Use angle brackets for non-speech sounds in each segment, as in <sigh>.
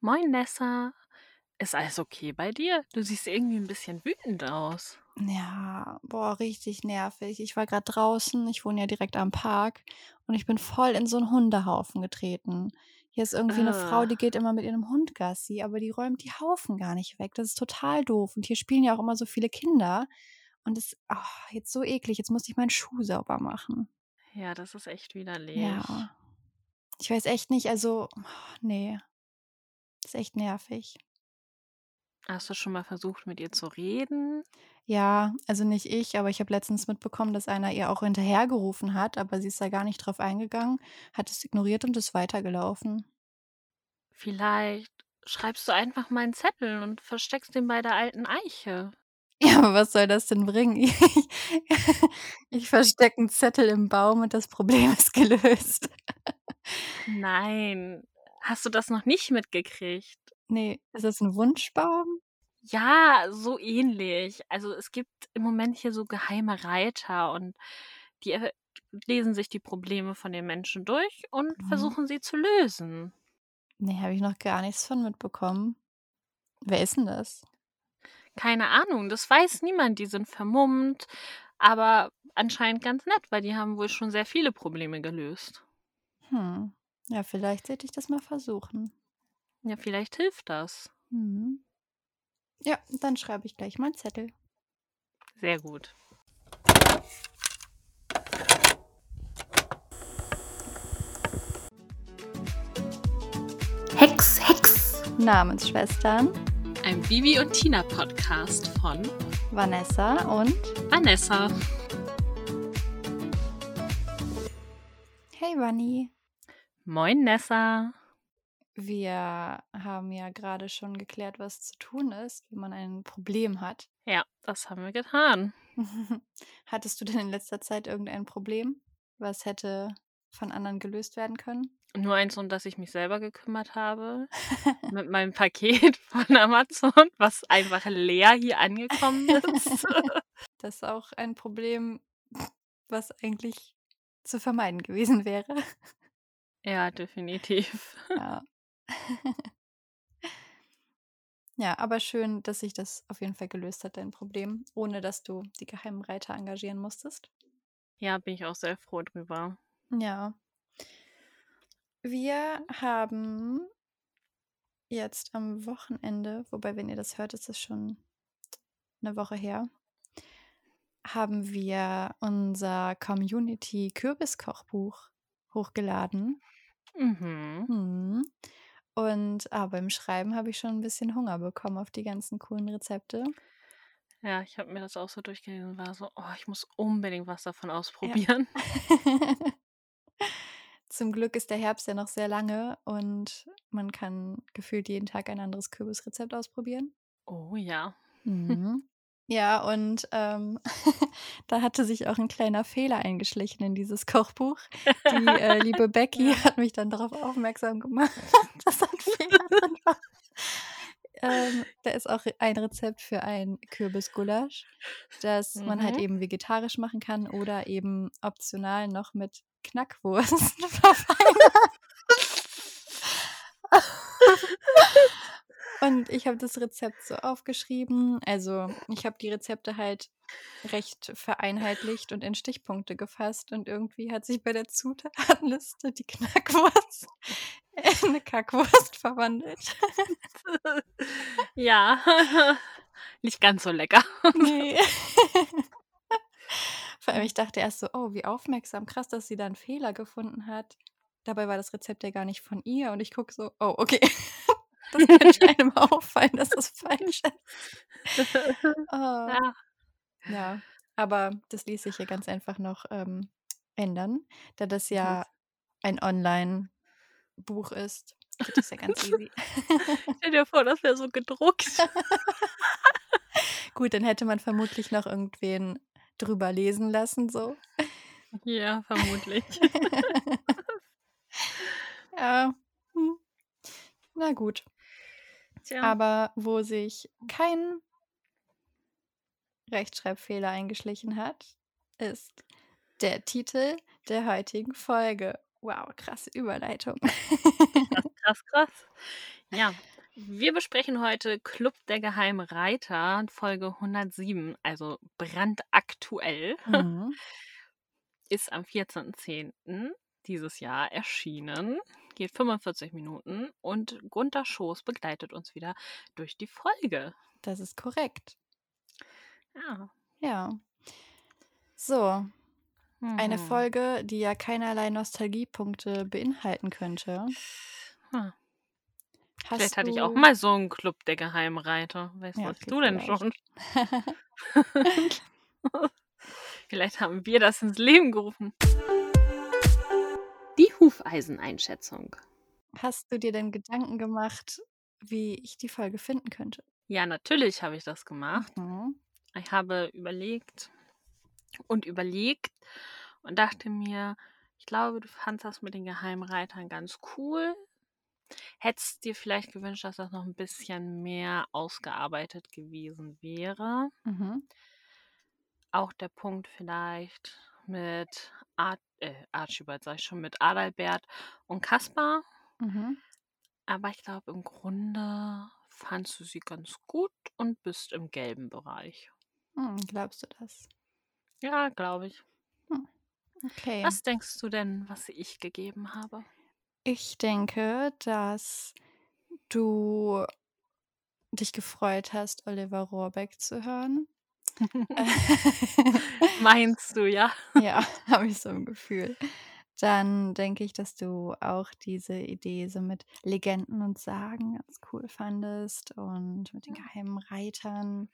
Moin Nessa. Ist alles okay bei dir? Du siehst irgendwie ein bisschen wütend aus. Ja, boah, richtig nervig. Ich war gerade draußen, ich wohne ja direkt am Park und ich bin voll in so einen Hundehaufen getreten. Hier ist irgendwie eine Frau, die geht immer mit ihrem Hund Gassi, aber die räumt die Haufen gar nicht weg. Das ist total doof. Und hier spielen ja auch immer so viele Kinder. Und das, ah, jetzt so eklig. Jetzt musste ich meinen Schuh sauber machen. ja, das ist echt widerlich. Ja. Ich weiß echt nicht, also, oh, nee, ist echt nervig. Hast du schon mal versucht, mit ihr zu reden? Ja, also nicht ich, aber ich habe letztens mitbekommen, dass einer ihr auch hinterhergerufen hat, aber sie ist da gar nicht drauf eingegangen, hat es ignoriert und ist weitergelaufen. Vielleicht schreibst du einfach mal einen Zettel und versteckst den bei der alten Eiche. <laughs> Ja, aber was soll das denn bringen? Ich, <laughs> ich verstecke einen Zettel im Baum und das Problem ist gelöst. Nein, hast du das noch nicht mitgekriegt? Nee, ist das ein Wunschbaum? Ja, so ähnlich. Also es gibt im Moment hier so geheime Reiter und die lesen sich die Probleme von den Menschen durch und Mhm. versuchen sie zu lösen. Nee, habe ich noch gar nichts von mitbekommen. Wer ist denn das? Keine Ahnung, das weiß niemand. Die sind vermummt, aber anscheinend ganz nett, weil die haben wohl schon sehr viele Probleme gelöst. Hm. Ja, vielleicht sollte ich das mal versuchen. Ja, vielleicht hilft das. Mhm. Ja, dann schreibe ich gleich mal einen Zettel. Sehr gut. Hex, Hex. Namensschwestern Ein Vivi und Tina Podcast von Vanessa und Vanessa. Hey Vanni. Moin Nessa. Wir haben ja gerade schon geklärt, was zu tun ist, wenn man ein Problem hat. Ja, das haben wir getan. <laughs> Hattest du denn in letzter Zeit irgendein Problem, was hätte von anderen gelöst werden können? Nur eins, um das ich mich selber gekümmert habe. <laughs> mit meinem Paket <laughs> von Amazon, was einfach leer hier angekommen ist. Das ist auch ein Problem, was eigentlich zu vermeiden gewesen wäre. Ja, definitiv. Ja. <laughs> ja, aber schön, dass sich das auf jeden Fall gelöst hat, dein Problem, ohne dass du die geheimen Reiter engagieren musstest. Ja, bin ich auch sehr froh drüber. Ja. Wir haben jetzt am Wochenende, wobei, wenn ihr das hört, ist es schon eine Woche her, haben wir unser Community Kürbiskochbuch hochgeladen. Mhm. Hm. Und aber beim Schreiben habe ich schon ein bisschen Hunger bekommen auf die ganzen coolen Rezepte. Ja, ich habe mir das auch so durchgelesen und war so, oh, ich muss unbedingt was davon ausprobieren. <laughs> Zum Glück ist der Herbst ja noch sehr lange und man kann gefühlt jeden Tag ein anderes Kürbisrezept ausprobieren. Oh ja. Mhm. Ja, und ähm, <laughs> da hatte sich auch ein kleiner Fehler eingeschlichen in dieses Kochbuch. Die äh, <laughs> liebe Becky hat mich dann darauf aufmerksam gemacht, <laughs> dass ein Fehler drin war. Ähm, da ist auch ein Rezept für ein Kürbisgulasch, das man halt Mhm. eben vegetarisch machen kann oder eben optional noch mit Knackwurst verfeinern. Und ich habe das Rezept so aufgeschrieben. Also ich habe die Rezepte halt recht vereinheitlicht und in Stichpunkte gefasst. Und irgendwie hat sich bei der Zutatenliste die Knackwurst <laughs> in eine Kackwurst verwandelt. <laughs> ja. <laughs> Nicht ganz so lecker. Nee. Vor allem, ich dachte erst so, oh, wie aufmerksam, krass, dass sie da einen Fehler gefunden hat. Dabei war das Rezept ja gar nicht von ihr und ich gucke so, oh, okay. Das könnte einem <laughs> auffallen, dass das falsch ist. Oh. <laughs> ja. Ja, aber das ließ sich ja ganz einfach noch ähm, ändern, da das ja ein Online-Buch ist. Das ja <laughs> ganz easy. Stell dir vor, das wäre so gedruckt. Gut, dann hätte man vermutlich noch irgendwen drüber lesen lassen, so. ja, vermutlich. ja. Hm. Na gut. Tja. Aber wo sich kein Rechtschreibfehler eingeschlichen hat, ist der Titel der heutigen Folge. Wow, krasse Überleitung. krass, <laughs> krass. Ja, wir besprechen heute Club der Geheimen Reiter, Folge 107, also brandaktuell. Mhm. Ist am 14.10. dieses Jahr erschienen. Geht 45 Minuten und Gunther Schoß begleitet uns wieder durch die Folge. Das ist korrekt. Ja. Ja. So, eine Mhm. Folge, die ja keinerlei Nostalgiepunkte beinhalten könnte. Hm. Vielleicht hatte ich auch mal so einen Club der Geheimen Reiter. Weißt Ja, du denn schon? <laughs> <laughs> Vielleicht haben wir das ins Leben gerufen. Hufeiseneinschätzung. Hast du dir denn Gedanken gemacht, wie ich die Folge finden könnte? Ja, natürlich habe ich das gemacht. Mhm. Ich habe überlegt und überlegt und dachte mir, ich glaube, du fandst das mit den Geheimreitern ganz cool. Hättest dir vielleicht gewünscht, dass das noch ein bisschen mehr ausgearbeitet gewesen wäre. Mhm. Auch der Punkt vielleicht mit Ar äh, Archibald, sag ich schon, mit Adalbert und Kaspar. Mhm. Aber ich glaube, im Grunde fandst du sie ganz gut und bist im gelben Bereich. Hm, glaubst du das? Ja, glaube ich. Okay. Was denkst du denn, was ich gegeben habe? Ich denke, dass du dich gefreut hast, Oliver Rohrbeck zu hören. <laughs> Meinst du, ja? ja, <laughs> habe ich so ein Gefühl. Dann denke ich, dass du auch diese Idee so mit Legenden und Sagen ganz cool fandest und mit den geheimen Reitern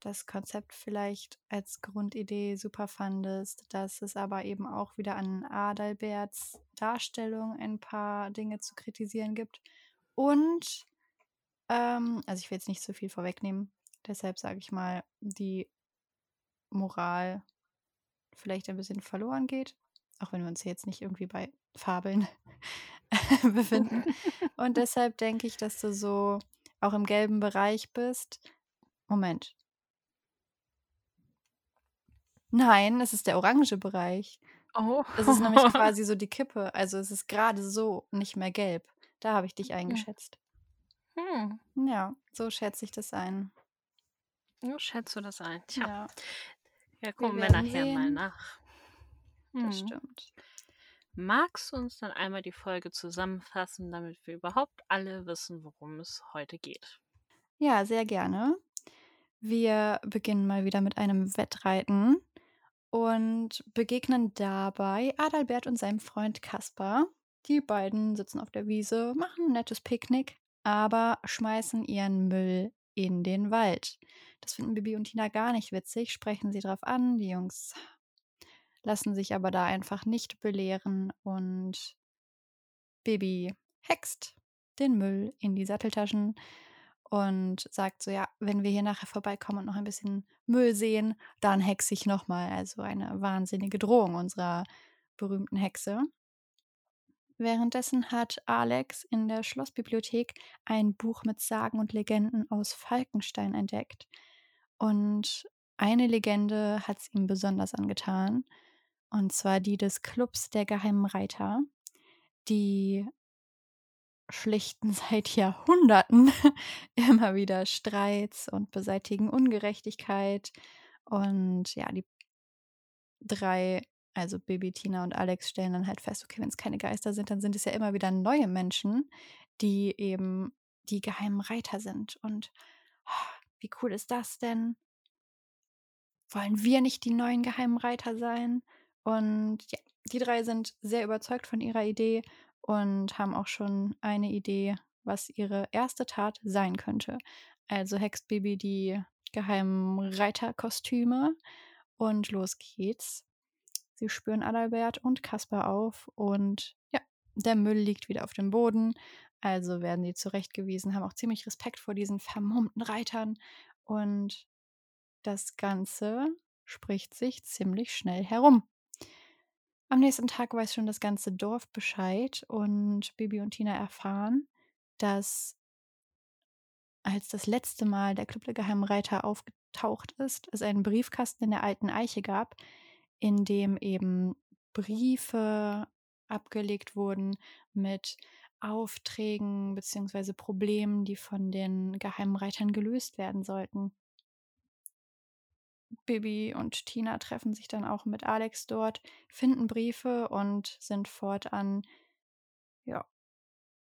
das Konzept vielleicht als Grundidee super fandest, dass es aber eben auch wieder an Adalberts Darstellung ein paar Dinge zu kritisieren gibt. Und, ähm, also ich will jetzt nicht so viel vorwegnehmen, deshalb sage ich mal, die Moral vielleicht ein bisschen verloren geht, auch wenn wir uns jetzt nicht irgendwie bei Fabeln <laughs> befinden. <laughs> Und deshalb denke ich, dass du so auch im gelben Bereich bist. Moment. Nein, es ist der orange Bereich. Oh. Das ist nämlich <laughs> quasi so die Kippe. Also es ist gerade so nicht mehr gelb. Da habe ich dich eingeschätzt. Hm. Ja, so schätze ich das ein. Wie schätzt du das ein? Tja, Ja, ja, gucken wir, werden nachher mal sehen. nach. das Hm. stimmt. Magst du uns dann einmal die Folge zusammenfassen, damit wir überhaupt alle wissen, worum es heute geht? Ja, sehr gerne. Wir beginnen mal wieder mit einem Wettreiten und begegnen dabei Adalbert und seinem Freund Kaspar. Die beiden sitzen auf der Wiese, machen ein nettes Picknick, aber schmeißen ihren Müll in den Wald. Das finden Bibi und Tina gar nicht witzig, sprechen sie drauf an. Die Jungs lassen sich aber da einfach nicht belehren und Bibi hext den Müll in die Satteltaschen und sagt so, ja, wenn wir hier nachher vorbeikommen und noch ein bisschen Müll sehen, dann hexe ich nochmal. Also eine wahnsinnige Drohung unserer berühmten Hexe. Währenddessen hat Alex in der Schlossbibliothek ein Buch mit Sagen und Legenden aus Falkenstein entdeckt. Und eine Legende hat es ihm besonders angetan. Und zwar die des Clubs der Geheimen Reiter. Die schlichten <laughs> seit Jahrhunderten <laughs> immer wieder Streits und beseitigen Ungerechtigkeit. Und ja, die drei, also Baby, Tina und Alex, stellen dann halt fest, okay, wenn es keine Geister sind, dann sind es ja immer wieder neue Menschen, die eben die geheimen Reiter sind. Und oh, wie cool ist das denn? Wollen wir nicht die neuen geheimen Reiter sein? Und ja, die drei sind sehr überzeugt von ihrer Idee und haben auch schon eine Idee, was ihre erste Tat sein könnte. Also hext Baby die geheimen Reiterkostüme und los geht's. Sie spüren Adalbert und Kaspar auf und ja, der Müll liegt wieder auf dem Boden. Also werden sie zurechtgewiesen, haben auch ziemlich Respekt vor diesen vermummten Reitern und das Ganze spricht sich ziemlich schnell herum. Am nächsten Tag weiß schon das ganze Dorf Bescheid und Bibi und Tina erfahren, dass als das letzte Mal der Club der Geheimen Reiter aufgetaucht ist, es einen Briefkasten in der alten Eiche gab, in dem eben Briefe abgelegt wurden mit Aufträgen bzw. Problemen, die von den Geheimreitern gelöst werden sollten. Bibi und Tina treffen sich dann auch mit Alex dort, finden Briefe und sind fortan ja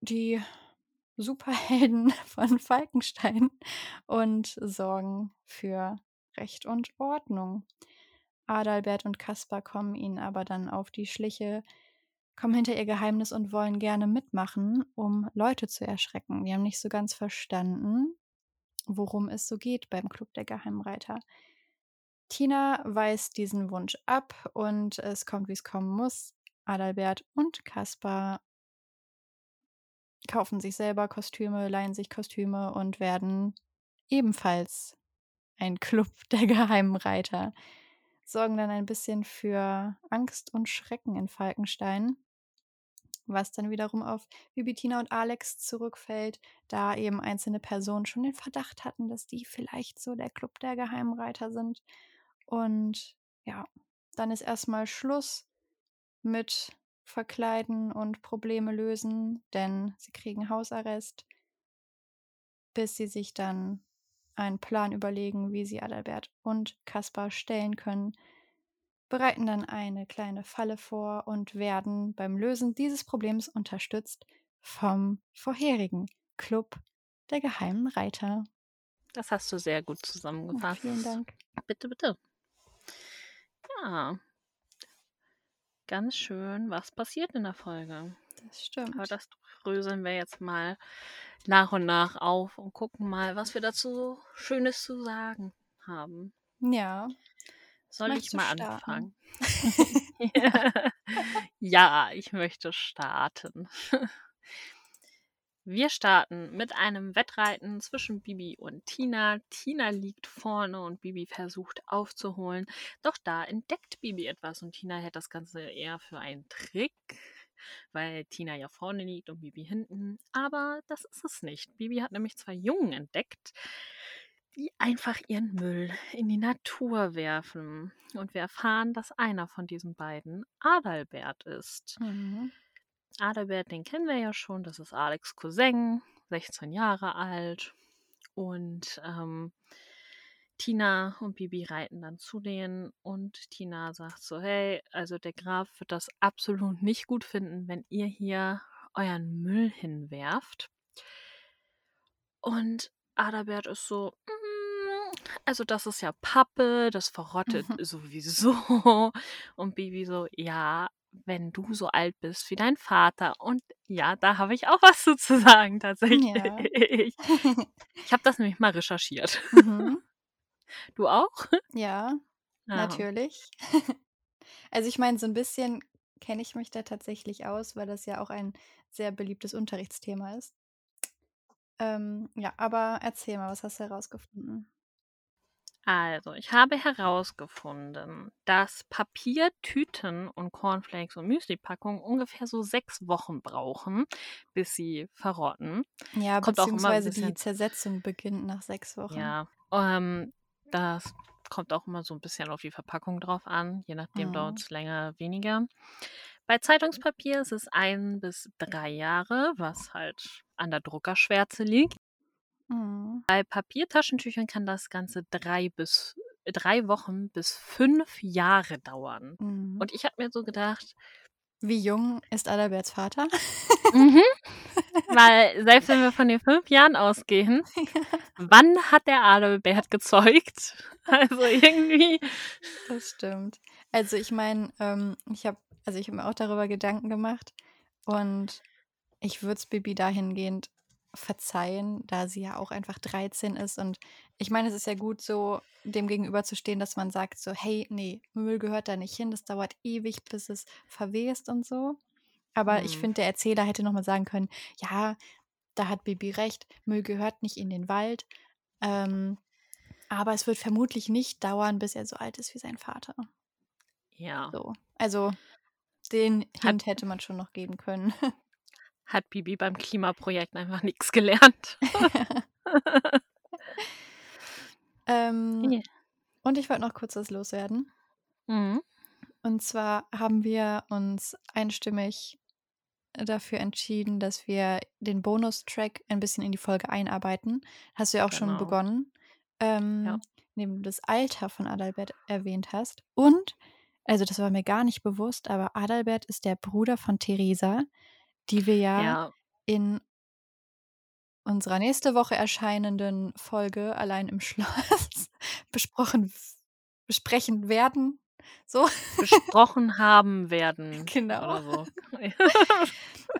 die Superhelden <laughs> von Falkenstein und sorgen für Recht und Ordnung. Adalbert und Kaspar kommen ihnen aber dann auf die Schliche, kommen hinter ihr Geheimnis und wollen gerne mitmachen, um Leute zu erschrecken. Die haben nicht so ganz verstanden, worum es so geht beim Club der Geheimreiter. Tina weist diesen Wunsch ab und es kommt, wie es kommen muss. Adalbert und Kaspar kaufen sich selber Kostüme, leihen sich Kostüme und werden ebenfalls ein Club der Geheimreiter. Sorgen dann ein bisschen für Angst und Schrecken in Falkenstein, was dann wiederum auf Bibitina und Alex zurückfällt, da eben einzelne Personen schon den Verdacht hatten, dass die vielleicht so der Club der Geheimreiter sind. Und ja, dann ist erstmal Schluss mit Verkleiden und Probleme lösen, denn sie kriegen Hausarrest, bis sie sich dann einen Plan überlegen, wie sie Adalbert und Kaspar stellen können, bereiten dann eine kleine Falle vor und werden beim Lösen dieses Problems unterstützt vom vorherigen Club der geheimen Reiter. Das hast du sehr gut Oh, zusammengefasst. vielen Dank. Bitte, bitte. Ja. Ganz schön, was passiert in der Folge. Das stimmt. Aber das dröseln wir jetzt mal nach und nach auf und gucken mal, was wir dazu so Schönes zu sagen haben. ja. Soll Möchtest ich mal starten? anfangen? <laughs> <laughs> ja, ich möchte starten. <laughs> Wir starten mit einem Wettreiten zwischen Bibi und Tina. Tina liegt vorne und Bibi versucht aufzuholen. Doch da entdeckt Bibi etwas und Tina hält das Ganze eher für einen Trick, weil Tina ja vorne liegt und Bibi hinten. Aber das ist es nicht. Bibi hat nämlich zwei Jungen entdeckt, die einfach ihren Müll in die Natur werfen. Und wir erfahren, dass einer von diesen beiden Adalbert ist. Mhm. Adalbert, den kennen wir ja schon, das ist Alex Cousin, 16 Jahre alt. Und ähm, Tina und Bibi reiten dann zu denen und Tina sagt so, hey, also der Graf wird das absolut nicht gut finden, wenn ihr hier euren Müll hinwerft. Und Adalbert ist so, "Mm, also das ist ja Pappe, das verrottet Mhm. <laughs> sowieso. Und Bibi so, ja, wenn du so alt bist wie dein Vater. Und ja, da habe ich auch was zu sagen tatsächlich. <laughs> Ich habe das nämlich mal recherchiert. Mhm. Du auch? Ja, Ja. <laughs> natürlich. <laughs> Also ich meine, so ein bisschen kenne ich mich da tatsächlich aus, weil das ja auch ein sehr beliebtes Unterrichtsthema ist. Ähm, ja, aber erzähl mal, was hast du herausgefunden? Also, ich habe herausgefunden, dass Papier, Tüten und Cornflakes und Müslipackungen ungefähr so sechs Wochen brauchen, bis sie verrotten. Ja, Kommt beziehungsweise die Zersetzung beginnt nach sechs Wochen. Ja, ähm, das kommt auch immer so ein bisschen auf die Verpackung drauf an. Je nachdem Mhm. dauert es länger, weniger. Bei Zeitungspapier ist es ein bis drei Jahre, was halt an der Druckerschwärze liegt. Mhm. Bei Papiertaschentüchern kann das Ganze drei bis drei Wochen bis fünf Jahre dauern. Mhm. Und ich habe mir so gedacht, Wie jung ist Adalberts Vater? mhm, <laughs> weil selbst wenn wir von den fünf Jahren ausgehen, <laughs> wann hat der Adalbert gezeugt? <laughs> Also irgendwie. Das stimmt. Also ich meine, ähm, ich habe also ich habe mir auch darüber Gedanken gemacht und ich würde es Bibi dahingehend verzeihen, da sie ja auch einfach 13 ist und ich meine, es ist ja gut so dem gegenüberzustehen, dass man sagt so, hey, nee, Müll gehört da nicht hin, das dauert ewig, bis es verwest und so. Aber ich Hm. finde, der Erzähler hätte noch mal sagen können, ja, da hat Bibi recht, Müll gehört nicht in den Wald. Ähm, aber es wird vermutlich nicht dauern, bis er so alt ist wie sein Vater. Ja. So. Also den Hat- Hint hätte man schon noch geben können. <laughs> Hat Bibi beim Klimaprojekt einfach nichts gelernt. <laughs> ähm, Ja. Und ich wollte noch kurz was loswerden. Mhm. Und zwar haben wir uns einstimmig dafür entschieden, dass wir den Bonustrack ein bisschen in die Folge einarbeiten. Hast du ja auch schon Genau. begonnen. Ähm, Ja. indem du das Alter von Adalbert erwähnt hast. Und, also das war mir gar nicht bewusst, aber Adalbert ist der Bruder von Theresa, die wir ja, Ja. in unserer nächste Woche erscheinenden Folge allein im <laughs> Schloss besprochen besprechen werden. So. Besprochen haben <laughs> werden Genau. oder so. <laughs>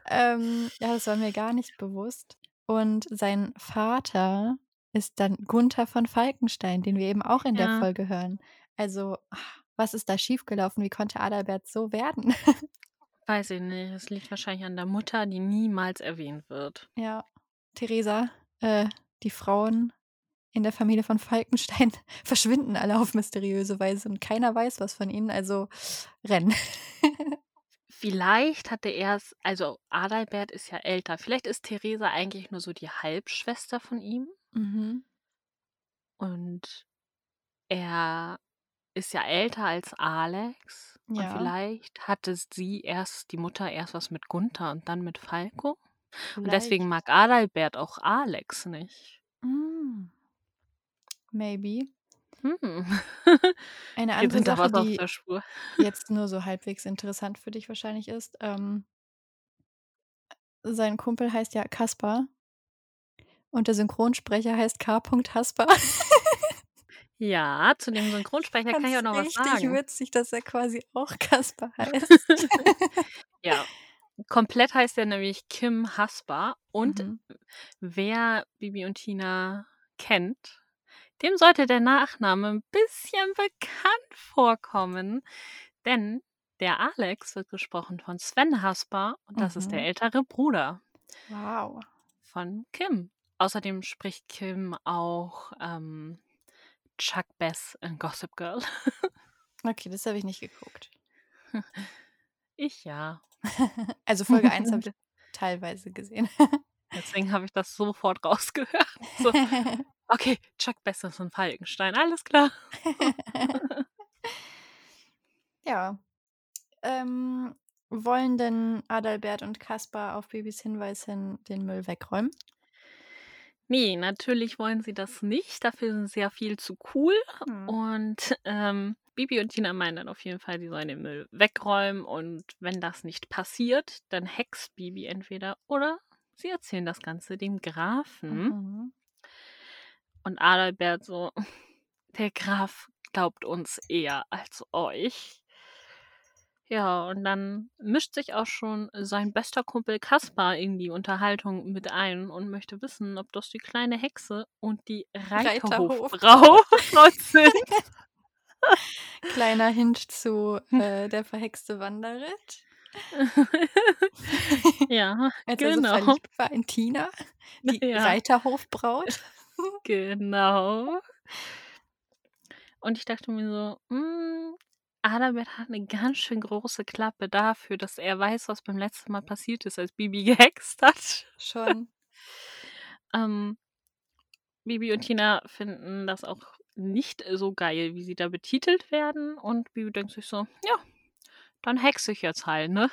Ähm, ja, das war mir gar nicht bewusst. Und sein Vater ist dann Gunther von Falkenstein, den wir eben auch in der Ja. Folge hören. Also, was ist da schiefgelaufen? Wie konnte Adalbert so werden? Weiß ich nicht. Es liegt wahrscheinlich an der Mutter, die niemals erwähnt wird. Ja, Theresa, äh, die Frauen in der Familie von Falkenstein <laughs> verschwinden alle auf mysteriöse Weise und keiner weiß was von ihnen, also renn. <laughs> Vielleicht hatte er's also Adalbert ist ja älter. Vielleicht ist Theresa eigentlich nur so die Halbschwester von ihm Mhm. und er ist ja älter als Alex und Ja. vielleicht hatte sie erst die Mutter erst was mit Gunther und dann mit Falco und Vielleicht. deswegen mag Adalbert auch Alex nicht. Hm. Maybe. Hm. <laughs> Eine andere Sache, die jetzt nur so <laughs> halbwegs interessant für dich wahrscheinlich ist, ähm sein Kumpel heißt ja Kaspar und der Synchronsprecher heißt K. Hasper. <laughs> Ja, zu dem Synchronsprecher kann ich auch noch was richtig sagen. witzig, dass er quasi auch <laughs> Kaspar heißt. <laughs> Ja, komplett heißt er nämlich Kim Hasper und Mhm. wer Bibi und Tina kennt, dem sollte der Nachname 'n bisschen bekannt vorkommen, denn der Alex wird gesprochen von Sven Hasper und das ist der Mhm. ältere Bruder Wow. von Kim. Außerdem spricht Kim auch, ähm, Chuck Bass in Gossip Girl. Okay, das habe ich nicht geguckt. <laughs> Ich ja. <laughs> Also Folge 1 habe <laughs> ich teilweise gesehen. Deswegen habe ich das sofort rausgehört. So, okay, Chuck Bass ist in Falkenstein, alles klar. Ja. Ähm, wollen denn Adalbert und Kaspar auf Bibis Hinweis hin den Müll wegräumen? Ne, natürlich wollen sie das nicht. Dafür sind sie ja viel zu cool. Mhm. Und, ähm, Bibi und Tina meinen dann auf jeden Fall, die sollen den Müll wegräumen und wenn das nicht passiert, dann hext Bibi entweder oder sie erzählen das Ganze dem Grafen. Mhm. Und Adalbert so: <laughs> „Der Graf glaubt uns eher als euch.“ Ja, und dann mischt sich auch schon sein bester Kumpel Kaspar in die Unterhaltung mit ein und möchte wissen, ob das die kleine Hexe und die Reiterhofbrau. <laughs> sind. <laughs> Kleiner Hint zu, äh, Der verhexte Wanderritt. <laughs> Ja, Als er so genau. verliebt war in Tina, die Ja. Reiterhofbraut. Genau. Und ich dachte mir so: „Hm, Adalbert hat 'ne ganz schön große Klappe dafür, dass er weiß, was beim letzten Mal passiert ist, als Bibi <laughs> gehext hat.“ Schon. Ähm, Bibi und Tina finden das auch nicht so geil, wie sie da betitelt werden und Bibi denkt sich so: „Ja, dann hexe ich jetzt halt, ne?“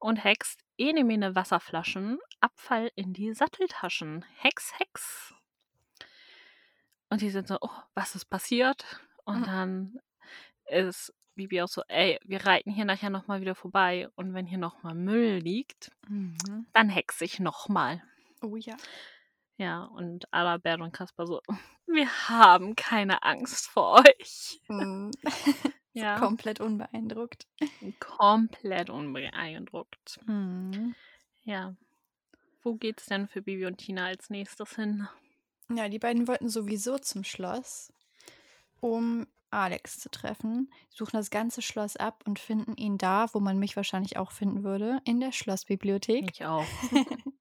Und hext ene mene Wasserflaschen, Abfall in die Satteltaschen. Hex, Hex. Und die sind so: „Oh, was ist passiert?“ Und Mhm. dann ist Bibi auch so: „Ey, wir reiten hier nachher noch mal wieder vorbei und wenn hier noch mal Müll liegt, Mhm. dann hexe ich noch mal.“ Oh ja. Ja, und Adalbert und Kaspar so: <laughs> „Wir haben keine Angst vor euch.“ Mhm. <laughs> <laughs> Ja. komplett unbeeindruckt. Komplett unbeeindruckt. Mhm. Ja. Wo geht's denn für Bibi und Tina als Nächstes hin? Ja, die beiden wollten sowieso zum Schloss, um Alex zu treffen, suchen das ganze Schloss ab und finden ihn da, wo man mich wahrscheinlich auch finden würde, in der Schlossbibliothek. Ich auch. <laughs>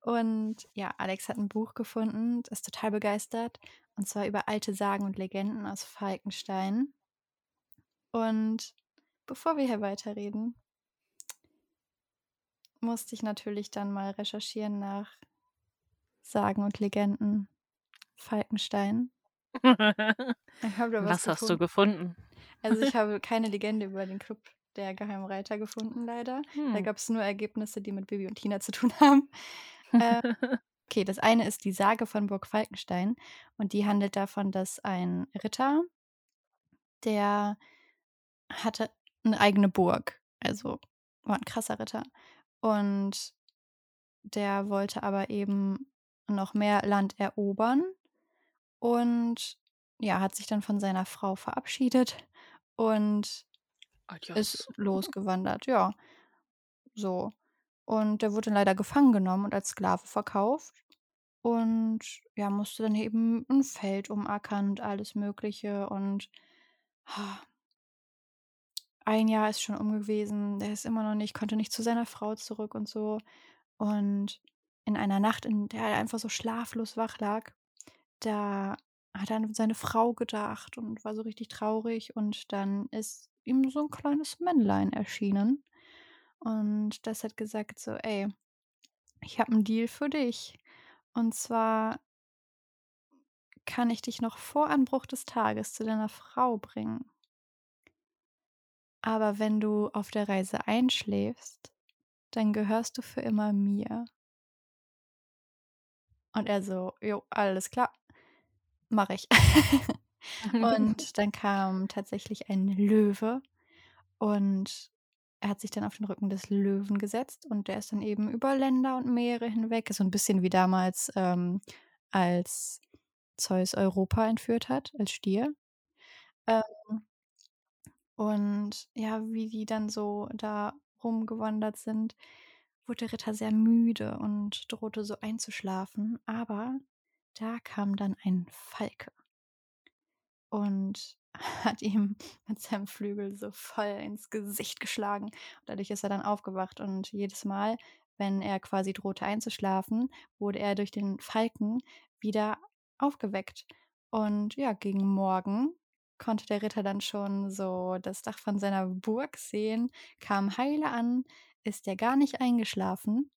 Und ja, Alex hat 'n Buch gefunden, ist total begeistert, und zwar über alte Sagen und Legenden aus Falkenstein. Und bevor wir hier weiterreden musste ich natürlich dann mal recherchieren nach Sagen und Legenden Falkenstein. Ich habe da was Was hast du gefunden. Also, ich <laughs> habe keine Legende über den Club der Geheimreiter gefunden, leider. Da Hm. gab's nur Ergebnisse, die mit Bibi und Tina zu tun haben. Äh, <laughs> okay, das eine ist die Sage von Burg Falkenstein und die handelt davon, dass ein Ritter der hatte 'ne eigene Burg, also war 'n krasser Ritter. Und der wollte aber eben noch mehr Land erobern und, ja, hat sich dann von seiner Frau verabschiedet und ist Adios. losgewandert, ja. So. Und der wurde leider gefangen genommen und als Sklave verkauft und, ja, musste dann eben 'n Feld umackern und alles Mögliche und 1 Jahr ist schon um gewesen, der ist immer noch nicht konnte nicht zu seiner Frau zurück und so. Und in einer Nacht, in der er einfach so schlaflos wach lag, da hat er an seine Frau gedacht und war so richtig traurig und dann ist ihm so 'n kleines Männlein erschienen und das hat gesagt so: „Ey, ich habe 'n Deal für dich. Und zwar kann ich dich noch vor Anbruch des Tages zu deiner Frau bringen.“ „Aber wenn du auf der Reise einschläfst, dann gehörst du für immer mir.“ Und er so: „Jo, alles klar, mache ich.“ <laughs> <laughs> Und dann kam tatsächlich ein Löwe und er hat sich dann auf den Rücken des Löwen gesetzt und der ist dann eben über Länder und Meere hinweg so 'n bisschen wie damals, ähm, als Zeus Europa entführt hat als Stier. Ähm und ja, wie die dann so da rumgewandert sind, wurde der Ritter sehr müde und drohte so einzuschlafen, aber da kam dann ein Falke und <laughs> hat ihm mit seinem Flügel so voll ins Gesicht geschlagen. Dadurch ist er dann aufgewacht und jedes Mal, wenn er quasi drohte einzuschlafen, wurde er durch den Falken wieder aufgeweckt. Und ja, gegen Morgen konnte der Ritter dann schon so das Dach von seiner Burg sehen, kam heile an, ist der gar nicht eingeschlafen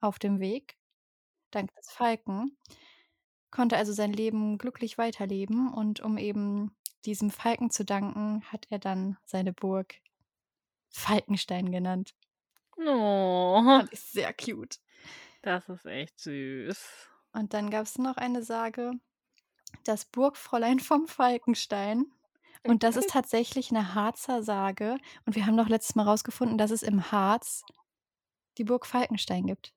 auf dem Weg, dank des Falken, konnte also sein Leben glücklich weiterleben und um eben diesem Falken zu danken, hat er dann seine Burg Falkenstein genannt. Oh. Fand ich sehr cute. Das ist echt süß. Und dann gab's noch eine Sage, das Burgfräulein vom Falkenstein. Und das ist tatsächlich 'ne Harzer Sage und wir haben doch letztes Mal rausgefunden, dass es im Harz die Burg Falkenstein gibt.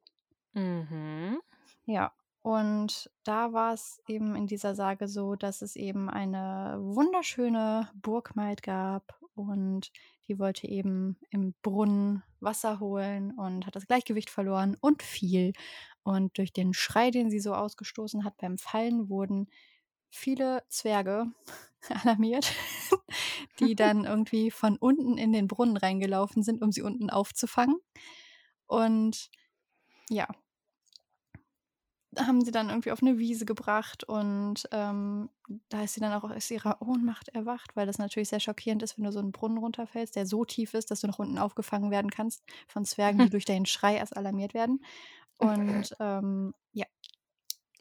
Mhm. Ja, und da war's eben in dieser Sage so, dass es eben eine wunderschöne Burgmaid gab und die wollte eben im Brunnen Wasser holen und hat das Gleichgewicht verloren und fiel. Und durch den Schrei, den sie so ausgestoßen hat beim Fallen, wurden viele Zwerge <laughs> alarmiert, <laughs> die <laughs> dann irgendwie von unten in den Brunnen reingelaufen sind, um sie unten aufzufangen. Und ja haben sie dann irgendwie auf 'ne Wiese gebracht und, ähm, da ist sie dann auch aus ihrer Ohnmacht erwacht, weil das natürlich sehr schockierend ist, wenn du so 'n Brunnen runterfällst, der so tief ist, dass du nach unten aufgefangen werden kannst von Zwergen, die <laughs> durch deinen Schrei erst alarmiert werden. Und, ähm, ja,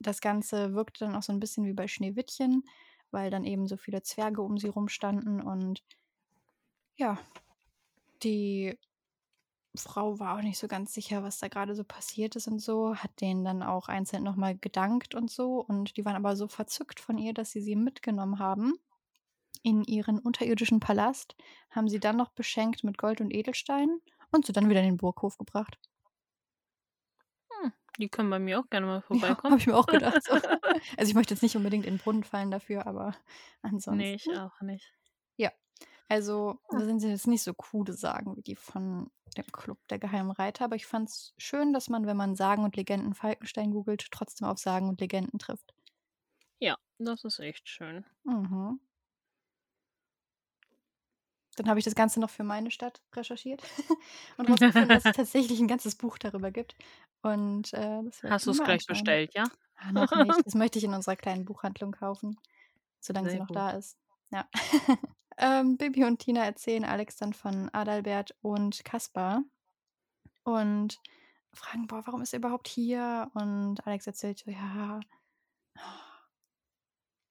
das Ganze wirkte dann auch so 'n bisschen wie bei Schneewittchen, weil dann eben so viele Zwerge um sie rum standen und ja, die Frau war auch nicht so ganz sicher, was da grade so passiert ist und so, hat denen dann auch einzeln noch mal gedankt und so und die waren aber so verzückt von ihr, dass sie sie mitgenommen haben in ihren unterirdischen Palast, haben sie dann noch beschenkt mit Gold und Edelsteinen und sie dann wieder in den Burghof gebracht. Hm, die können bei mir auch gerne mal Ja, vorbeikommen. habe ich mir auch gedacht so. <laughs> Also, ich möchte jetzt nicht unbedingt in 'n Brunnen fallen dafür, aber Ne, ich ansonsten auch nicht. ja. Also, da sind jetzt nicht so coole Sagen wie die von dem Club der Geheimreiter, aber ich fand's schön, dass man, wenn man Sagen und Legenden Falkenstein googelt, trotzdem auf Sagen und Legenden trifft. Ja, das ist echt schön. Mhm. Dann habe ich das Ganze noch für meine Stadt recherchiert <laughs> und rausgefunden, dass es <laughs> tatsächlich 'n ganzes Buch darüber gibt und, äh, Hast du's mal gleich anschauen. bestellt, ja? Ah, noch nicht. <laughs> Das möchte ich in unserer kleinen Buchhandlung kaufen, solange sie Sehr noch gut. da ist. Ja. Ähm, Bibi und Tina erzählen Alex dann von Adalbert und Kaspar und fragen: „Boah, warum ist er überhaupt hier?“ Und Alex erzählt so: „Ja“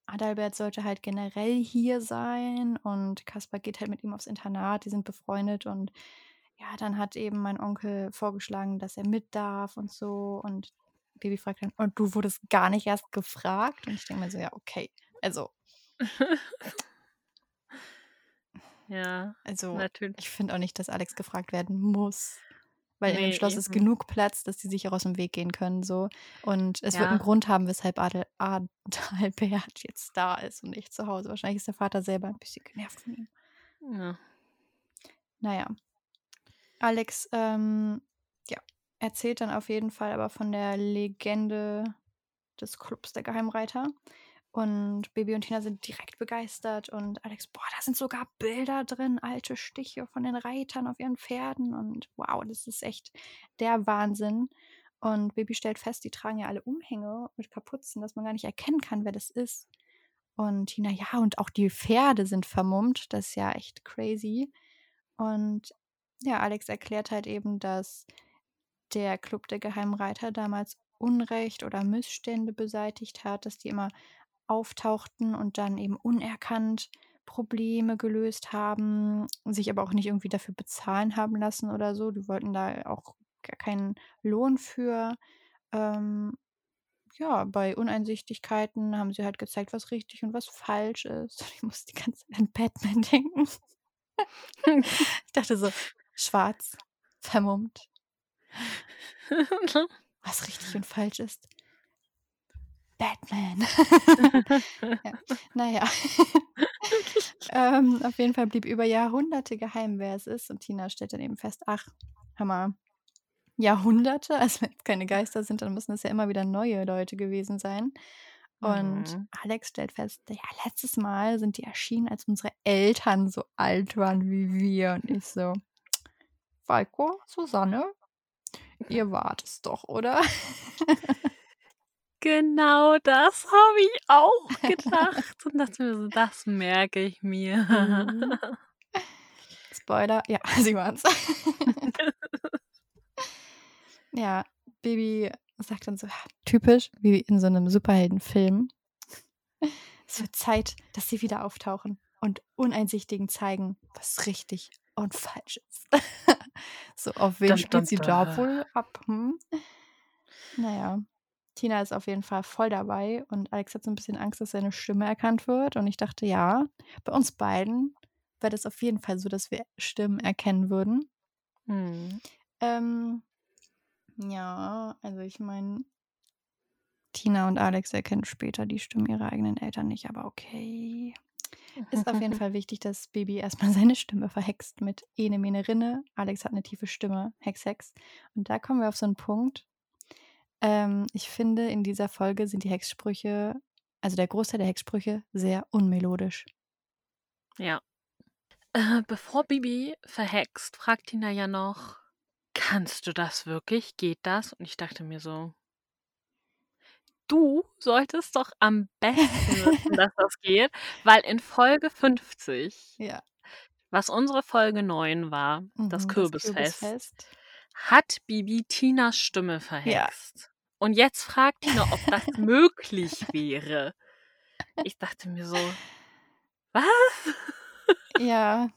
Adalbert sollte halt generell hier sein und Kaspar geht halt mit ihm aufs Internat, die sind befreundet und ja, dann hat eben mein Onkel vorgeschlagen, dass er mit darf und so und Baby fragt dann, und du wurdest gar nicht erst gefragt? Und ich denke mir so, ja, okay, also. <laughs> ja, also natürlich. ich finde auch nicht, dass Alex gefragt werden muss. Weil in dem Nee, Schloss ist eben. genug Platz, dass die sich auch aus dem Weg gehen können. So. Und es wird Ja. einen Grund haben, weshalb Adel, <laughs> Adalbert jetzt da ist und nicht zu Hause. Wahrscheinlich ist der Vater selber ein bisschen genervt von ihm. Ja. Naja. Alex, ähm, ja, erzählt dann auf jeden Fall aber von der Legende des Clubs der Geheimreiter. Und Baby und Tina sind direkt begeistert und Alex, boah, da sind sogar Bilder drin, alte Stiche von den Reitern auf ihren Pferden und wow, das ist echt der Wahnsinn. Und Baby stellt fest, die tragen ja alle Umhänge mit Kapuzen, dass man gar nicht erkennen kann, wer das ist. Und Tina, ja, und auch die Pferde sind vermummt, das ist ja echt crazy. Und ja, Alex erklärt halt eben, dass der Club der Geheimreiter damals Unrecht oder Missstände beseitigt hat, dass die immer auftauchten und dann eben unerkannt Probleme gelöst haben, sich aber auch nicht irgendwie dafür bezahlen haben lassen oder so. Die wollten da auch gar keinen Lohn für. Ähm, ja, bei Uneinsichtigkeiten haben sie halt gezeigt, was richtig und was falsch ist. Ich muss die ganze Zeit an Batman <laughs> denken. ich dachte so, schwarz, vermummt. <laughs> Was richtig und falsch ist. Batman. <laughs> ja. Naja. <laughs> ähm, auf jeden Fall blieb über Jahrhunderte geheim, wer es ist. Und Tina stellt dann eben fest, ach, Hammer. Jahrhunderte, also wenn es keine Geister sind, dann müssen es ja immer wieder neue Leute gewesen sein. Und Mhm. Alex stellt fest, ja, letztes Mal sind die erschienen, als unsere Eltern so alt waren wie wir. Und ich so, Falco, Susanne, ihr wart es doch, oder? <laughs> Genau das habe ich auch <laughs> gedacht und dachte mir so, das merke ich mir. Mhm. Spoiler, ja, <laughs> sie waren's. <laughs> ja, Baby sagt dann so, typisch, wie in so einem Superheldenfilm. Es wird Zeit, dass sie wieder auftauchen und Uneinsichtigen zeigen, was richtig und falsch ist. so, auf wen spielt sie da wohl ab? Hm? Naja, Tina ist auf jeden Fall voll dabei und Alex hat so ein bisschen Angst, dass seine Stimme erkannt wird. Und ich dachte, ja, bei uns beiden wäre das auf jeden Fall so, dass wir Stimmen erkennen würden. Hm. Ähm, ja, also ich meine, Tina und Alex erkennen später die Stimmen ihrer eigenen Eltern nicht, aber okay. Ist auf jeden <laughs> Fall wichtig, dass Baby erstmal <laughs> seine Stimme verhext mit Ene Mene Rinne. Alex hat eine tiefe Stimme, Hex Hex. Und da kommen wir auf so einen Punkt. Ähm, ich finde, in dieser Folge sind die Hexsprüche, also der Großteil der Hexsprüche, sehr unmelodisch. Ja. Äh, bevor Bibi verhext, fragt Tina ja noch, kannst du das wirklich? Geht das? Und ich dachte mir so, du solltest doch am besten wissen, dass das geht, weil in Folge 50, Ja. was unsere Folge 9 war, das Mhm, Kürbisfest, Kürbisfest. Hat Bibi Tinas Stimme verhext. Und jetzt fragt Tina, ob das <laughs> möglich wäre. Ich dachte mir so, was? Ja.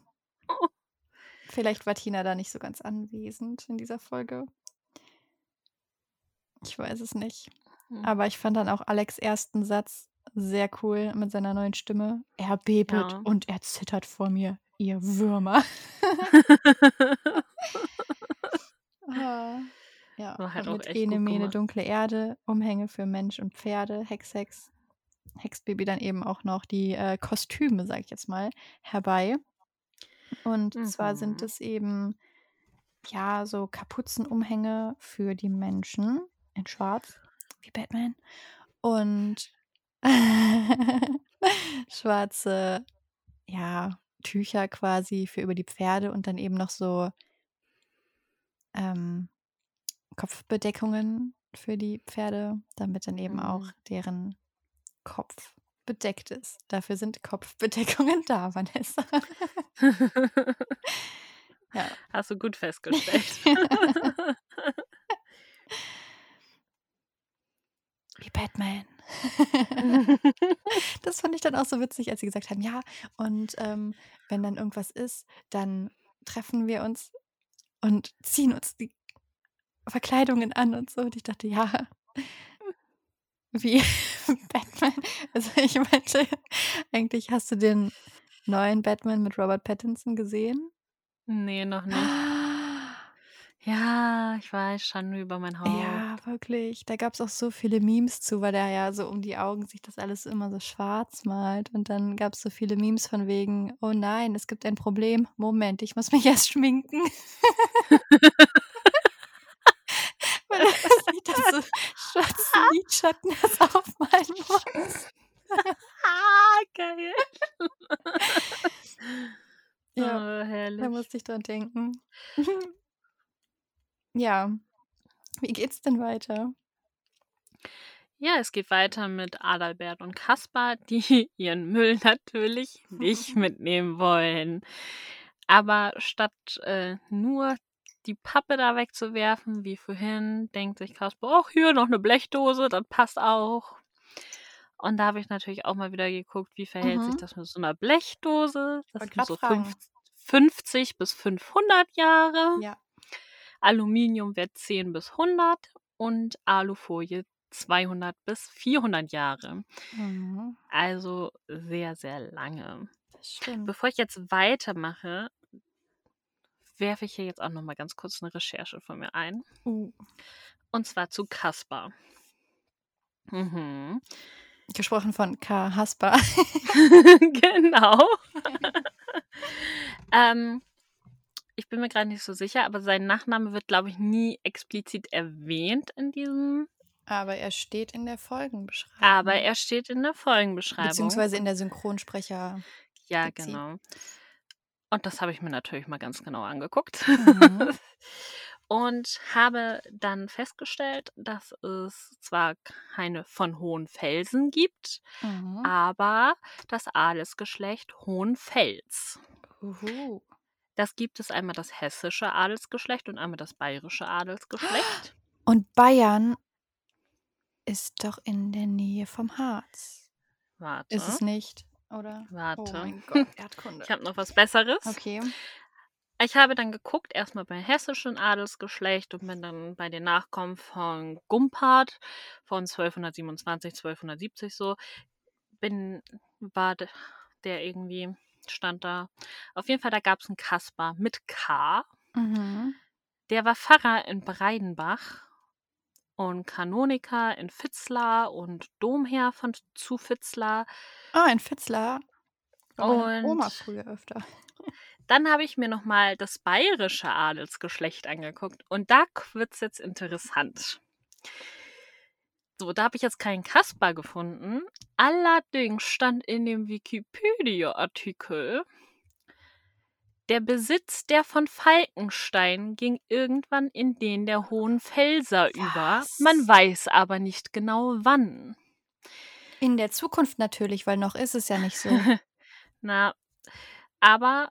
<laughs> Vielleicht war Tina da nicht so ganz anwesend in dieser Folge. Ich weiß es nicht. Hm. Aber ich fand dann auch Alex ersten Satz sehr cool mit seiner neuen Stimme. Er bebet Ja. und er zittert vor mir, ihr Würmer. <laughs> Ja, War halt auch mit echt Ene Mene dunkle Erde, Umhänge für Mensch und Pferde, Hex Hex. Hexbaby dann eben auch noch die äh, Kostüme, sag ich jetzt mal, herbei. Und zwar sind Mhm. es eben ja so Kapuzenumhänge für die Menschen in Schwarz, wie Batman. Und <laughs> schwarze, ja, Tücher quasi für über die Pferde und dann eben noch so ähm, Kopfbedeckungen für die Pferde, damit dann eben auch Mhm. deren Kopf bedeckt ist. Dafür sind Kopfbedeckungen <laughs> da, Vanessa. <laughs> ja. Hast du gut festgestellt. <laughs> Wie Batman. Das fand ich dann auch so witzig, als sie gesagt haben: „Ja, und, ähm, wenn dann irgendwas ist, dann treffen wir uns und ziehen uns die Verkleidungen an und so.“ Und ich dachte: „Ja, wie <laughs> Batman?“ Also, ich meinte, eigentlich hast du den neuen Batman mit Robert Pattinson gesehen? Ne, noch nicht. <gasps> Ja, ich weiß, Schande über mein Ja, Haupt. wirklich. Da gab's auch so viele Memes zu, weil der ja so um die Augen sich das alles immer so schwarz malt. Und dann gab's so viele Memes von wegen: „Oh nein, es gibt ein Problem. Moment, ich muss mich erst schminken.“ Weil <laughs> er sich da so schwarzen Lidschatten erst aufmalen muss. Geil. <laughs> Ja, Oh, da herrlich. musste ich dran denken. <laughs> Ja. Wie geht's denn weiter? Ja, es geht weiter mit Adalbert und Kaspar, die <laughs> ihren Müll natürlich nicht mitnehmen wollen. Aber statt, äh, nur die Pappe da wegzuwerfen wie vorhin, denkt sich Kaspar: „Ach, hier noch 'ne Blechdose, das passt auch.“ Und da habe ich natürlich auch mal wieder geguckt, wie verhält sich Mhm. das mit so 'ner Blechdose? Das sind so fragen. fünfz 50 bis 500 Jahre. Ja. Aluminium wäre 10 bis 100 und Alufolie 200 bis 400 Jahre. Mhm. Also, sehr, sehr lange. Stimmt. Bevor ich jetzt weitermache werfe ich hier jetzt auch noch mal ganz kurz 'ne Recherche von mir ein. Uh. Und zwar zu Kaspar. Mhm. Gesprochen von K. Hasper. <laughs> Genau. <laughs> Ähm, ich bin mir grad nicht so sicher, aber sein Nachname wird, glaube ich, nie explizit erwähnt in diesem Aber er steht in der Folgenbeschreibung. aber er steht in der Folgenbeschreibung. Beziehungsweise in der Synchronsprecher Ja, Dingsi. genau. Und das habe ich mir natürlich mal ganz genau angeguckt. Mhm. <laughs> Und habe dann festgestellt, dass es zwar keine von Hohenfelsen gibt, Mhm. aber das Adelsgeschlecht Hohenfels. Uhu. Das gibt es einmal das hessische Adelsgeschlecht und einmal das bayerische Adelsgeschlecht. <gasps> Und Bayern ist doch in der Nähe vom Harz. Warte. Ist es nicht, oder? Oh Warte. mein Gott, <laughs> Erdkunde. Ich habe noch was Besseres. Okay. Ich habe dann geguckt, erst mal beim hessischen Adelsgeschlecht und bin dann bei den Nachkommen von Gumpert von 1227, 1270 so bin war der irgendwie stand da. Auf jeden Fall, da gab's 'n Kaspar mit K. Mhm. Der war Pfarrer in Breidenbach und Kanoniker in Vitzlar und Domherr von zu Vitzlar. Ah, in Vitzlar war meine Oma Und früher öfter. dann habe ich mir noch mal das bayerische Adelsgeschlecht angeguckt und da k wird's jetzt interessant. So, da habe ich jetzt keinen Kaspar gefunden. Allerdings stand in dem Wikipedia-Artikel der Besitz der von Falkenstein ging irgendwann in den der Hohenfelser über. Man Was? weiß aber nicht genau wann. In der Zukunft natürlich, weil noch ist es ja nicht so. <laughs> Na, aber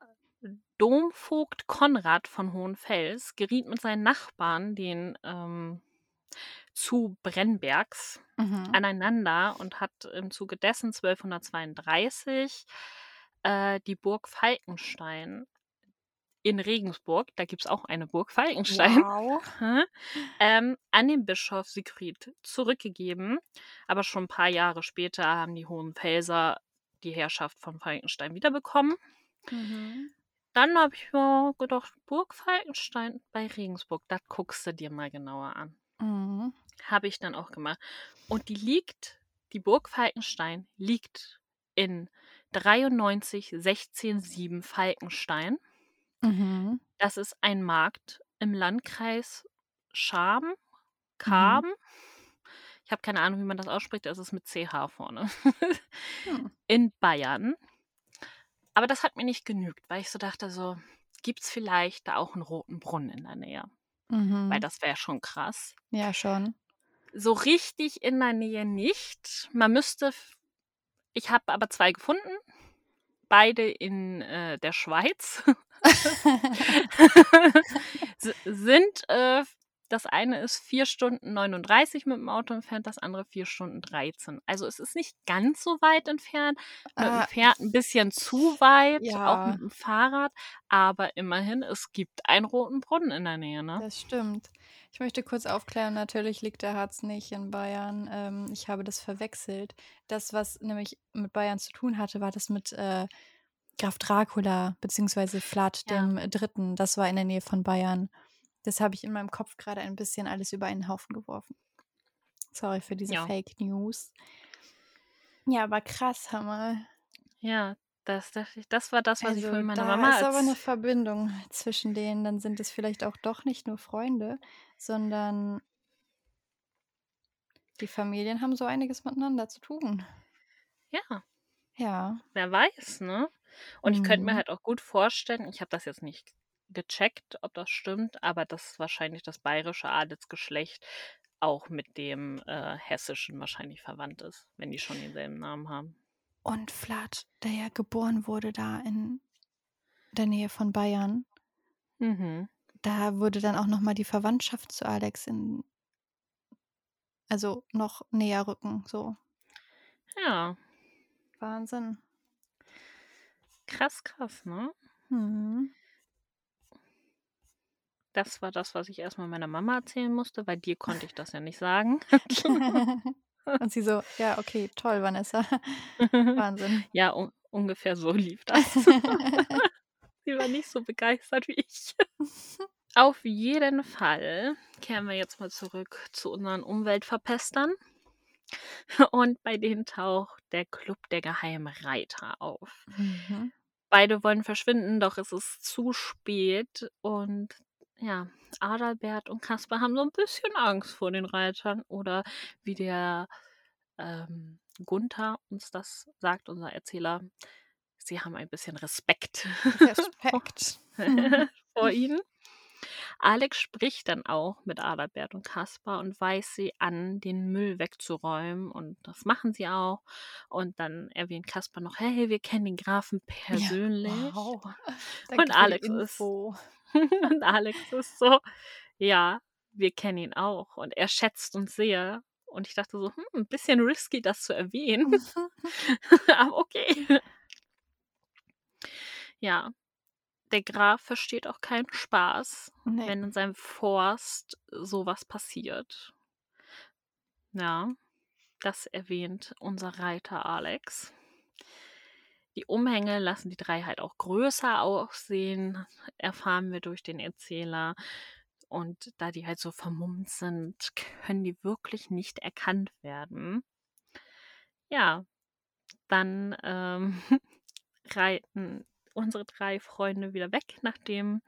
Domvogt Konrad von Hohenfels geriet mit seinen Nachbarn, den, ähm, zu Brennbergs, Mhm. aneinander und hat im Zuge dessen 1232, äh, die Burg Falkenstein in Regensburg, da gibt's auch eine Burg Falkenstein, Wow. <laughs> ähm, an den Bischof Siegfried zurückgegeben. Aber schon 'n paar Jahre später haben die Hohenfelser die Herrschaft von Falkenstein wiederbekommen. Mhm. Dann habe ich mir gedacht: „Burg Falkenstein bei Regensburg, das guckst du dir mal genauer an.“ Mhm. Habe ich dann auch gemacht. Und die liegt die Burg Falkenstein liegt in 93 167 Falkenstein. Mhm. Das ist ein Markt im Landkreis Cham Mhm. Cham? Ich habe keine Ahnung, wie man das ausspricht, es ist mit CH vorne. Hm. <laughs> In Bayern. Aber das hat mir nicht genügt, weil ich so dachte so: „Gibt's vielleicht da auch 'n Roten Brunnen in der Nähe?“ Weil Mhm. das wäre schon krass. Ja, schon. So richtig in der Nähe nicht. Man müsste ich habe aber 2 gefunden, beide in, äh, der Schweiz. <laughs> Sind, äh, Das eine ist 4 Stunden 39 mit dem Auto entfernt, das andere 4 Stunden 13. Also es ist nicht ganz so weit entfernt. Mit dem Ah, Pferd ein bisschen zu weit, auch ja, mit dem Fahrrad. Aber immerhin, es gibt einen roten Brunnen in der Nähe, ne? das stimmt. Ich möchte kurz aufklären, natürlich liegt der Harz nicht in Bayern. Ähm, ich habe das verwechselt. Das, was nämlich mit Bayern zu tun hatte, war das mit äh, Graf Dracula beziehungsweise Vlad Ja. dem Dritten. Das war in der Nähe von Bayern. Das habe ich in meinem Kopf gerade ein bisschen alles über einen Haufen geworfen. Sorry für diese Ja. Fake News. Ja, aber krass, Hammer. Ja, das, das, das war das, was ich Also vorhin meiner da Mama ist aber eine Verbindung zwischen denen. Dann sind es vielleicht auch doch nicht nur Freunde, sondern die Familien haben so einiges miteinander zu tun. Ja, Ja. wer weiß, ne? Und ich könnte mir Mhm. halt auch gut vorstellen, ich habe das jetzt nicht gecheckt, ob das stimmt, aber dass wahrscheinlich das bayerische Adelsgeschlecht auch mit dem äh, hessischen wahrscheinlich verwandt ist, wenn die schon denselben Namen haben. Und Vlad, der ja geboren wurde da in der Nähe von Bayern, Mhm. da würde dann auch noch mal die Verwandtschaft zu Alex in also noch näher rücken, so. Ja, Wahnsinn. krass, krass, ne? Mhm. Das war das, was ich erstmal meiner Mama erzählen musste, weil dir konnte ich das ja nicht sagen. <laughs> <laughs> Und sie so, ja, okay, toll, Vanessa. <laughs> Wahnsinn. ja, un ungefähr so lief das. Sie war nicht so begeistert wie ich. Auf jeden Fall kehren wir jetzt mal zurück zu unseren Umweltverpestern. Und bei denen taucht der Club der geheimen Reiter auf. Mhm. Beide wollen verschwinden, doch es ist zu spät. Und ja, Adalbert und Kaspar haben so ein bisschen Angst vor den Reitern. Oder wie der ähm, Gunther uns das sagt, unser Erzähler, sie haben ein bisschen Respekt Respekt. <laughs> vor ihnen. Alex spricht dann auch mit Adalbert und Kaspar und weist sie an, den Müll wegzuräumen. Und das machen sie auch. Und dann erwähnt Kaspar noch, hey, wir kennen den Grafen persönlich. Ja, wow. <laughs> Und Alex ist, <laughs> und Alex ist so, ja, wir kennen ihn auch. Und er schätzt uns sehr. Und ich dachte so, hm, ein bisschen risky, das zu erwähnen. <laughs> Aber okay. Ja, der Graf versteht auch keinen Spaß, Nee. wenn in seinem Forst sowas passiert. Ja, das erwähnt unser Reiter Alex. Die Umhänge lassen die drei halt auch größer aussehen, erfahren wir durch den Erzähler. Und da die halt so vermummt sind, können die wirklich nicht erkannt werden. Ja, dann ähm, <laughs> reiten unsere drei Freunde wieder weg, nachdem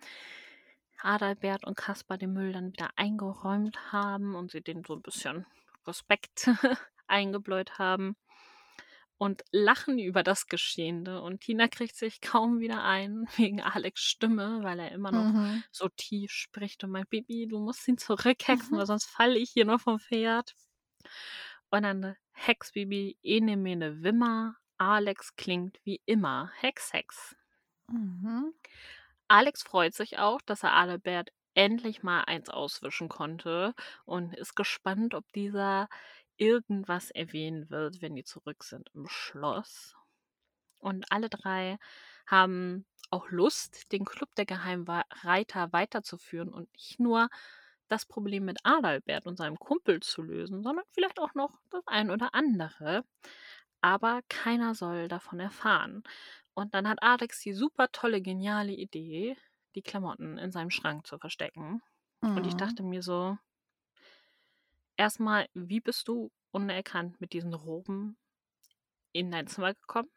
Adalbert und Kaspar den Müll dann wieder eingeräumt haben und sie den so ein bisschen Respekt <laughs> eingebläut haben und lachen über das Geschehene. Und Tina kriegt sich kaum wieder ein <laughs> wegen Alex Stimme, weil er immer noch Mhm. so tief spricht und meint, Bibi, du musst ihn zurückhexen, <laughs> weil sonst falle ich hier noch vom Pferd. Und dann Hex Bibi, ene mene Wimmer, Alex klingt wie immer. Hex, Hex. Mhm. Alex freut sich auch, dass er Adalbert endlich mal eins auswischen konnte und ist gespannt, ob dieser irgendwas erwähnen wird, wenn die zurück sind im Schloss. Und alle drei haben auch Lust, den Club der Geheimreiter weiterzuführen und nicht nur das Problem mit Adalbert und seinem Kumpel zu lösen, sondern vielleicht auch noch das ein oder andere. Aber keiner soll davon erfahren. Und dann hat Alex die super tolle, geniale Idee, die Klamotten in seinem Schrank zu verstecken. Und ich Mhm. dachte mir so, erstmal, wie bist du unerkannt mit diesen Roben in dein Zimmer gekommen?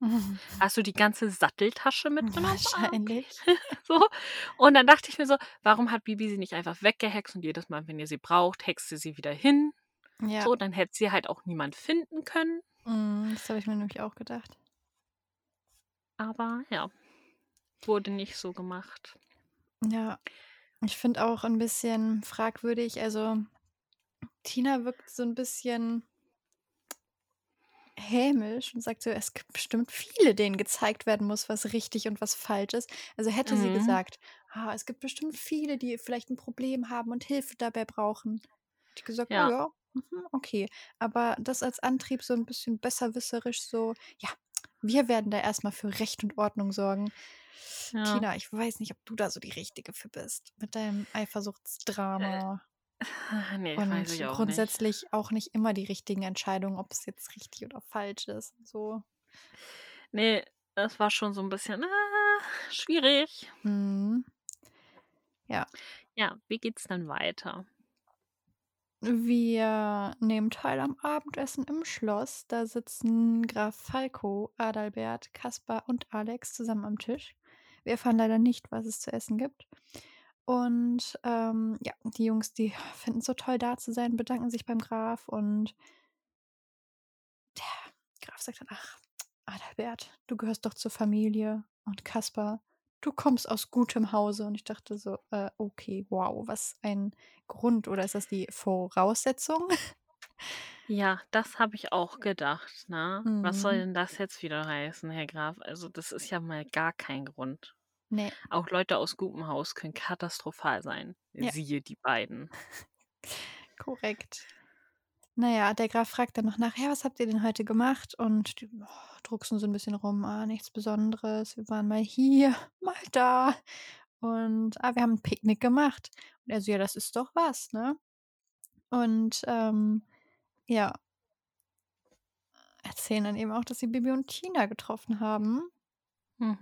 Mhm. <laughs> Hast du die ganze Satteltasche mitgenommen? Ah. Wahrscheinlich. <laughs> So. Und dann dachte ich mir so, warum hat Bibi sie nicht einfach weggehext und jedes Mal, wenn ihr sie braucht, hext ihr sie wieder hin? Ja. So, dann hätte sie halt auch niemand finden können. Mhm, Das habe ich mir nämlich auch gedacht. Aber ja, wurde nicht so gemacht. Ja. Ich finde auch ein bisschen fragwürdig. Also, Tina wirkt so ein bisschen hämisch und sagt so, es gibt bestimmt viele, denen gezeigt werden muss, was richtig und was falsch ist. Also hätte sie Mhm. gesagt, ah, es gibt bestimmt viele, die vielleicht ein Problem haben und Hilfe dabei brauchen. Hab ich gesagt: „Oh Ja. ja, mhm, okay.“ Aber das als Antrieb so ein bisschen besserwisserisch so: „Ja, wir werden da erst mal für Recht und Ordnung sorgen.“ Ja. Tina, ich weiß nicht, ob du da so die Richtige für bist mit deinem Äh, Eifersuchtsdrama. <laughs> ne, weiß ich Und auch nicht. grundsätzlich auch nicht immer die richtigen Entscheidungen, ob es jetzt richtig oder falsch ist und so. Ne, das war schon so 'n bisschen, ah, schwierig. Mhm. Ja. Ja, wie geht's dann weiter? Wir nehmen teil am Abendessen im Schloss. Da sitzen Graf Falco, Adalbert, Kaspar und Alex zusammen am Tisch. Wir erfahren leider nicht, was es zu essen gibt. Und, ähm, ja, die Jungs, die finden es so toll, da zu sein, bedanken sich beim Graf und der Graf sagt dann: „Ach, Adalbert, du gehörst doch zur Familie und Kaspar, du kommst aus gutem Hause.“ Und ich dachte so: „Äh, okay, wow, was ein Grund oder ist das die Voraussetzung?“ Ja, das habe ich auch gedacht, ne? Was soll Mhm. denn das jetzt wieder heißen, Herr Graf? Also, das ist ja mal gar kein Grund. Ne. Auch Leute aus gutem Haus können katastrophal sein. Ja. Siehe die beiden. <laughs> Korrekt. Na ja, der Graf fragt dann noch nach: „Ja, was habt ihr denn heute gemacht?“ Und die, oh, drucksen so 'n bisschen rum: „Ah, nichts Besonderes. Wir waren mal hier, <laughs> mal da und, ah, wir haben 'n Picknick gemacht.“ Und er so: „Ja, das ist doch was, ne?“ Und, ähm, ja. Erzählen dann eben auch, dass sie Bibi und Tina getroffen haben.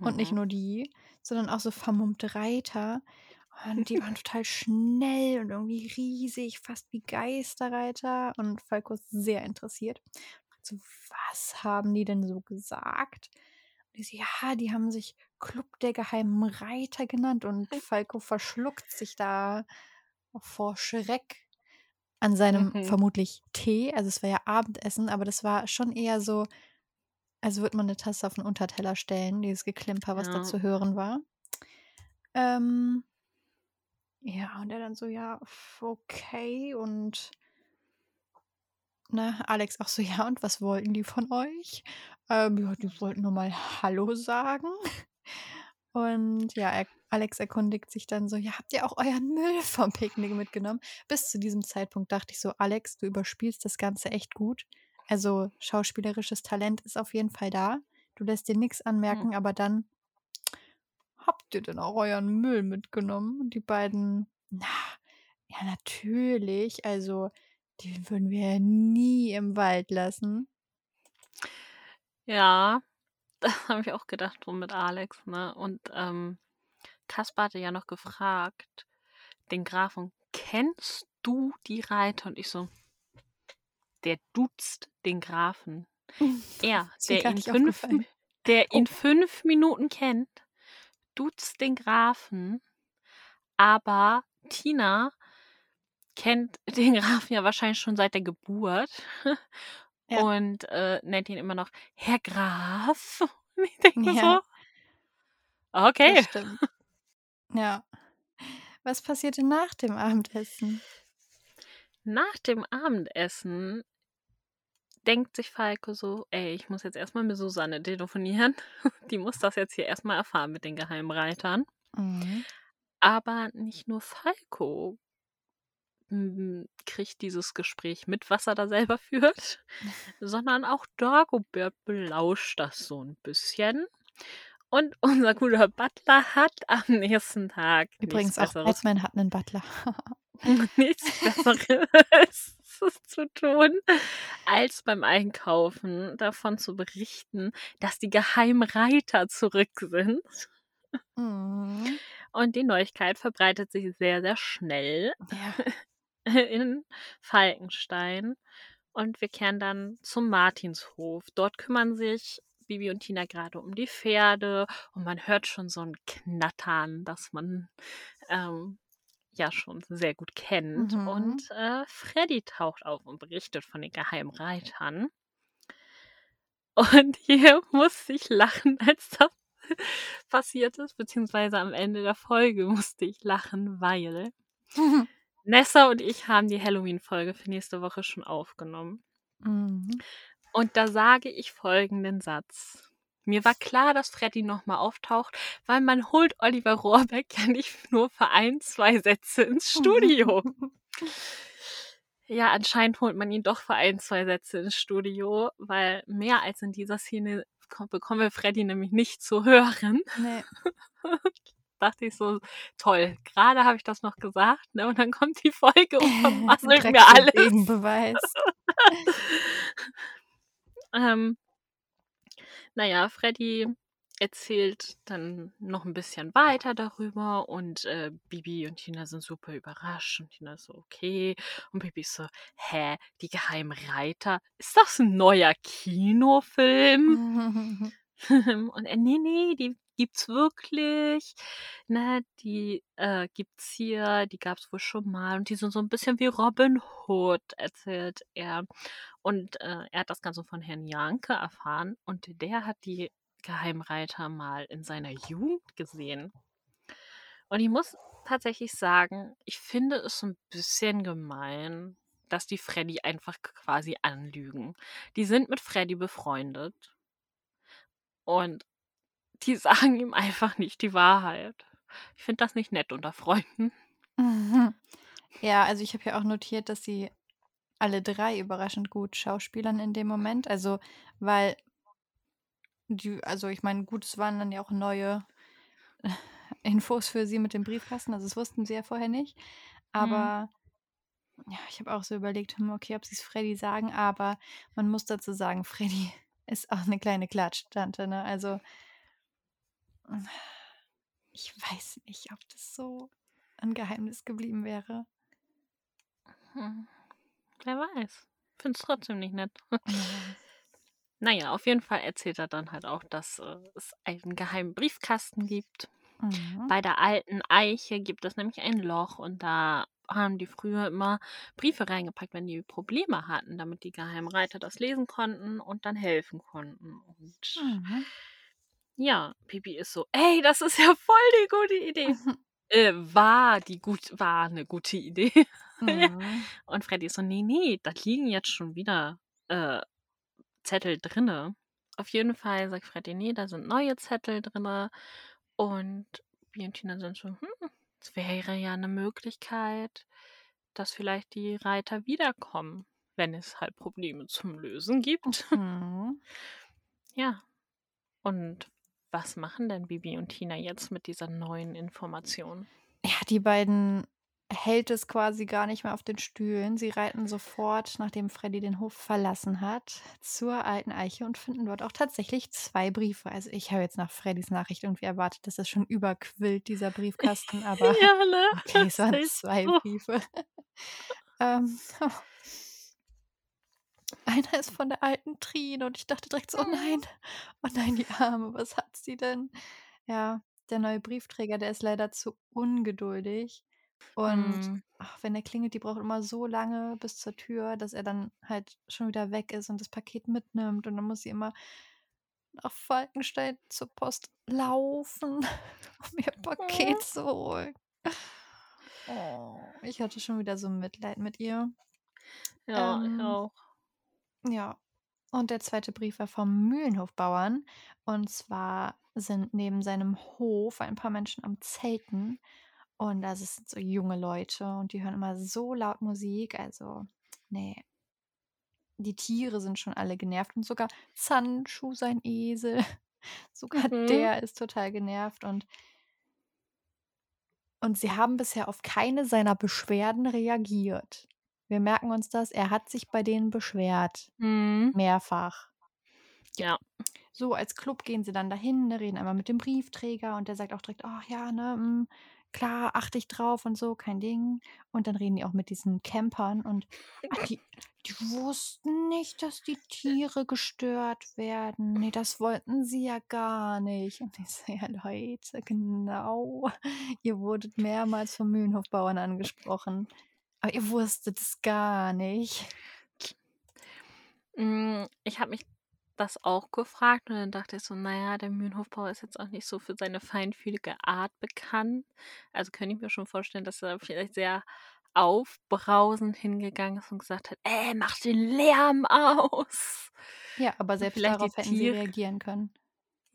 Und nicht Mhm. nur die, sondern auch so vermummte Reiter. Und die waren total schnell und irgendwie riesig, fast wie Geisterreiter. Und Falco ist sehr interessiert. So: „Was haben die denn so gesagt?“ Und die so: „Ja, die haben sich Klub der geheimen Reiter genannt.“ Und Falco verschluckt sich da vor Schreck an seinem Mhm. vermutlich Tee. Also, es war ja Abendessen, aber das war schon eher so, als würde man 'ne Tasse auf 'n Unterteller stellen, dieses Geklimper, was da Ja. zu hören war. Ähm ja, und er dann so: „Ja, okay.“ Und ne, Alex auch so: <laughs> „Ja, und was wollten die von euch?“ Ähm, ja, die wollten nur mal hallo sagen. Und ja, er Alex erkundigt sich dann so: „Ja, habt ihr auch euren Müll vom Picknick mitgenommen?“ Bis zu diesem Zeitpunkt dachte ich so: „Alex, du überspielst das Ganze echt gut.“ Also, schauspielerisches Talent ist auf jeden Fall da. Du lässt dir nix Hm. anmerken, aber dann „Habt ihr denn auch euren Müll mitgenommen?“ Und die beiden: „Na, ja, natürlich. Also, den würden wir ja nie im Wald lassen.“ Ja, <laughs> das habe ich auch gedacht, so mit Alex, ne? Und, ähm, Kaspar hatte ja noch gefragt, den Grafen: „Kennst du die Reiter?“ Und ich so der duzt den Grafen. <laughs> Er, der ihn nicht 5 M aufgefallen. der ihn 5 Minuten kennt, duzt den Grafen, aber Tina kennt <laughs> den Grafen ja wahrscheinlich schon seit der Geburt Ja. und, äh, nennt ihn immer noch Herr Graf. <laughs> Und ich denke Ja. so okay. Ja. Was passierte nach dem Abendessen? Nach dem Abendessen denkt sich Falco so: „Ey, ich muss jetzt erst mal mit Susanne telefonieren. <laughs> Die muss das jetzt hier erst mal erfahren mit den geheimen Reitern.“ Mhm. Aber nicht nur Falco hm, kriegt dieses Gespräch mit, was er da selber <laughs> führt, <laughs> sondern auch Dagobert belauscht das so 'n bisschen. Und unser guter Butler hat am nächsten Tag Übrigens auch Batman hat 'nen Butler. nichts Besseres <laughs> zu tun, als beim Einkaufen davon zu berichten, dass die geheimen Reiter zurück sind. Mhm. Und die Neuigkeit verbreitet sich sehr, sehr schnell Ja. <laughs> in Falkenstein. Und wir kehren dann zum Martinshof. Dort kümmern sich Bibi und Tina grade um die Pferde und man hört schon so 'n Knattern, das man, ähm, ja schon sehr gut kennt. Mhm. Und, äh, Freddie taucht auf und berichtet von den geheimen Reitern. Und <laughs> hier musste ich lachen, als das <laughs> passiert ist, beziehungsweise am Ende der Folge musste ich lachen, weil <laughs> Nessa und ich haben die Halloween-Folge für nächste Woche schon aufgenommen. Mhm. Und da sage ich folgenden Satz. Mir war klar, dass Freddy nochmal auftaucht, weil man holt Oliver Rohrbeck ja nicht nur für ein, zwei Sätze ins Studio. <laughs> ja, anscheinend holt man ihn doch für ein, zwei Sätze ins Studio, weil mehr als in dieser Szene bekommen wir Freddy nämlich nicht zu hören. Nee. <laughs> dachte ich so, toll, gerade habe ich das noch gesagt, ne? Und dann kommt die Folge <laughs> und vermasselt mir alles. Gegenbeweis. ähm, naja, Freddy erzählt dann noch ein bisschen weiter darüber und äh, Bibi und Tina sind super überrascht und Tina ist so, okay. Und Bibi ist so, hä, die geheimen Reiter? Ist das ein neuer Kinofilm? <laughs> <laughs> und er, nee, nee, die gibt's wirklich. Ne, die äh, gibt's hier, die gab's wohl schon mal und die sind so ein bisschen wie Robin Hood, erzählt er. Und äh, er hat das Ganze von Herrn Janke erfahren und der hat die Geheimreiter mal in seiner Jugend gesehen. Und ich muss tatsächlich sagen, ich finde es ein bisschen gemein, dass die Freddy einfach quasi anlügen. Die sind mit Freddy befreundet. Und die <laughs> sagen ihm einfach nicht die Wahrheit. Ich finde das nicht nett unter Freunden. Mhm. Ja, also ich habe ja auch notiert, dass sie alle drei überraschend gut schauspielern in dem Moment. Also, weil die, also ich meine, gut, es waren dann ja auch neue <laughs> Infos für sie mit dem Briefkasten. Also das wussten sie ja vorher nicht. Mhm. Aber ja, ich habe auch so überlegt, hm, okay, ob sie es Freddy sagen, aber man muss dazu sagen, Freddy <laughs> ist auch eine kleine Klatsch-Tante, ne? Also ich weiß nicht, ob das so ein Geheimnis geblieben wäre. Hm. Wer weiß. Finde es trotzdem nicht nett. Ja. <laughs> Naja, auf jeden Fall erzählt er dann halt auch, dass äh, es einen geheimen Briefkasten gibt. Mhm. Bei der alten Eiche gibt es nämlich ein Loch und da haben die früher immer Briefe reingepackt, wenn die Probleme hatten, damit die Geheimreiter das lesen konnten und dann helfen konnten. Und Mhm. Ja, Bibi ist so, ey, das ist ja voll die gute Idee. <laughs> äh, war die gut, war eine gute Idee. <laughs> Mhm. Und Freddy ist so, nee, nee, da liegen jetzt schon wieder äh, Zettel drinne. Auf jeden Fall sagt Freddy, nee, da sind neue Zettel drinne. Und Bibi und Tina sind so, hm, es wäre ja eine Möglichkeit, dass vielleicht die Reiter wiederkommen, wenn es halt Probleme zum Lösen gibt. Mhm. <laughs> Ja. Und was machen denn Bibi und Tina jetzt mit dieser neuen Information? Ja, die beiden hält es quasi gar nicht mehr auf den Stühlen. Sie reiten sofort, nachdem Freddy den Hof verlassen hat, zur alten Eiche und finden dort auch tatsächlich zwei Briefe. Also ich habe jetzt nach Freddys Nachricht irgendwie erwartet, dass das schon überquillt, dieser Briefkasten, <laughs> aber ja, ne? okay, es waren zwei so. Briefe. <laughs> ähm, <laughs> <laughs> einer ist von der alten Trine und ich dachte direkt so, oh nein, oh nein, die Arme, was hat sie denn? Ja, der neue Briefträger, der ist leider zu ungeduldig. Und Mm. ach, wenn er klingelt, die braucht immer so lange bis zur Tür, dass er dann halt schon wieder weg ist und das Paket mitnimmt. Und dann muss sie immer nach Falkenstein zur Post laufen, <laughs> um ihr Paket zu holen. Oh, ich hatte schon wieder so Mitleid mit ihr. Ja, ich Ähm, auch. Ja. Und der zweite Brief war vom Mühlenhofbauern. Und zwar sind neben seinem Hof ein paar Menschen am Zelten. Und das sind so junge Leute und die hören immer so laut Musik. Also, nee. Die Tiere sind schon alle genervt und sogar Sandschuh, sein Esel, <laughs> sogar Mhm. der ist total genervt und und sie haben bisher auf keine seiner Beschwerden reagiert. Wir merken uns das, er hat sich bei denen beschwert, Mhm. mehrfach. Ja. So, als Club gehen sie dann dahin, ne, reden einmal mit dem Briefträger und der sagt auch direkt, ach ja, ne, mm, klar, achte ich drauf und so, kein Ding. Und dann reden die auch mit diesen Campern und ach, die, die wussten nicht, dass die Tiere gestört werden. Nee, das wollten sie ja gar nicht. Und ich so, ja, Leute, genau. Ihr wurdet mehrmals vom Mühlenhofbauern angesprochen. Aber ihr wusstet es gar nicht. Mm, Ich habe mich das auch gefragt und dann dachte ich so, naja, der Mühlenhofbauer ist jetzt auch nicht so für seine feinfühlige Art bekannt. Also könnte ich mir schon vorstellen, dass er vielleicht sehr aufbrausend hingegangen ist und gesagt hat, ey, mach den Lärm aus. Ja, aber selbst vielleicht die darauf hätten sie Tiere. reagieren können.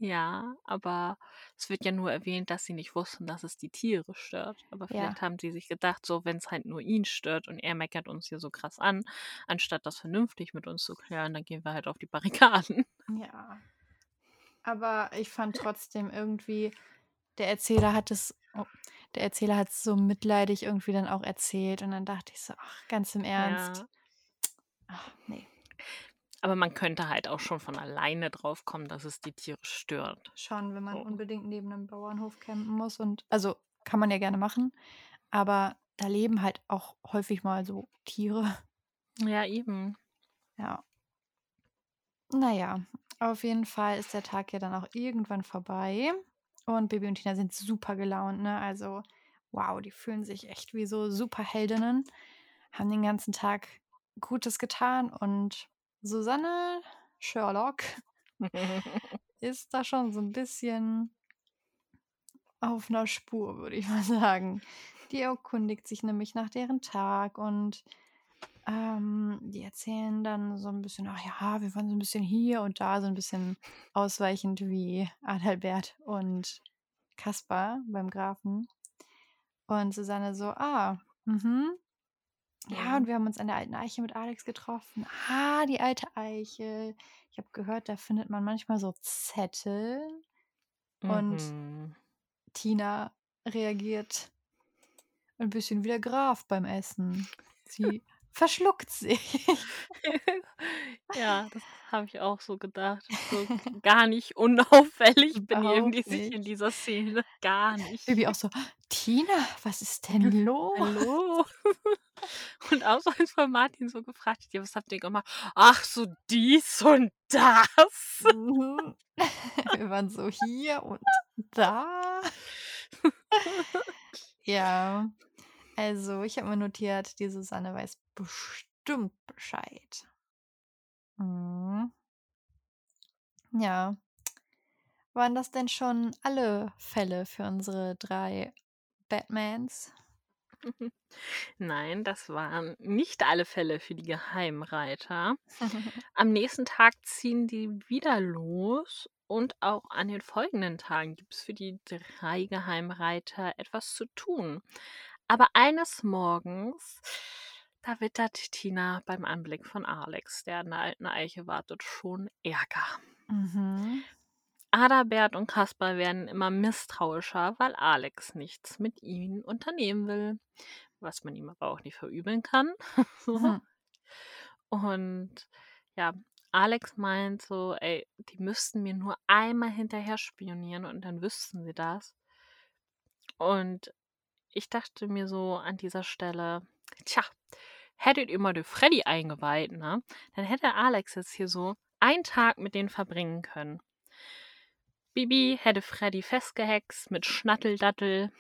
Ja, aber es wird ja nur erwähnt, dass sie nicht wussten, dass es die Tiere stört. Aber Ja. vielleicht haben sie sich gedacht, so wenn es halt nur ihn stört und er meckert uns hier so krass an, anstatt das vernünftig mit uns zu klären, dann gehen wir halt auf die <laughs> Barrikaden. Ja. Aber ich fand trotzdem irgendwie, der Erzähler hat es, oh, der Erzähler hat es so mitleidig irgendwie dann auch erzählt und dann dachte ich so, ach, ganz im Ernst. Ja. Ach, nee, Aber man könnte halt auch schon von alleine drauf kommen, dass es die Tiere stört. schon, wenn man Oh. unbedingt neben einem Bauernhof campen muss und, also kann man ja gerne machen, aber da leben halt auch häufig mal so Tiere. Ja, eben. Ja. Naja, auf jeden Fall ist der Tag ja dann auch irgendwann vorbei. Und Baby und Tina sind super gelaunt, ne? Also, wow, die fühlen sich echt wie so Superheldinnen, haben den ganzen Tag Gutes getan und Susanne Sherlock <laughs> ist da schon so ein bisschen auf einer Spur, würde ich mal <laughs> sagen. Die erkundigt sich nämlich nach deren Tag und ähm, die erzählen dann so ein bisschen, ach ja, wir waren so ein bisschen hier und da, so ein bisschen ausweichend wie Adalbert und Kaspar beim Grafen. Und Susanne so, ah, mhm. Ja, und wir haben uns an der alten Eiche mit Alex getroffen. Ah, die alte Eiche. Ich habe gehört, da findet man manchmal so Zettel. Und Mhm. Tina reagiert ein bisschen wie der Graf beim Essen. Sie verschluckt sich. ja, das habe ich auch so gedacht. So <laughs> gar nicht unauffällig benehmen die sich in dieser Szene. Gar nicht. Baby auch so, Tina, was ist denn <laughs> los? Hallo? <laughs> <laughs> Und auch als von Martin so gefragt, ja, was habt ihr gemacht? Ach, so dies und das. Mhm. <laughs> Wir waren so hier und da. Ja, also ich habe mir notiert, die Susanne weiß bestimmt Bescheid. Mhm. Ja. Waren das denn schon alle Fälle für unsere drei Batmans? <laughs> Nein, das waren nicht alle Fälle für die Geheimreiter. <laughs> Am nächsten Tag ziehen die wieder los und auch an den folgenden Tagen gibt es für die drei Geheimreiter etwas zu tun. Aber eines Morgens, da wittert Tina beim Anblick von Alex, der an der alten Eiche wartet, schon Ärger. mhm. Adalbert und Kaspar werden immer misstrauischer, weil Alex nichts mit ihnen unternehmen will. Was man ihm aber auch nicht verübeln kann. so. Mhm. <laughs> Und ja, Alex meint so, ey, die müssten mir nur einmal hinterher spionieren und dann wüssten sie das. Und ich dachte mir so an dieser Stelle, tja, hättet ihr mal den Freddy eingeweiht, ne? Dann hätte Alex jetzt hier so einen Tag mit denen verbringen können. Bibi hätte Freddy festgehext mit Schnatteldattel.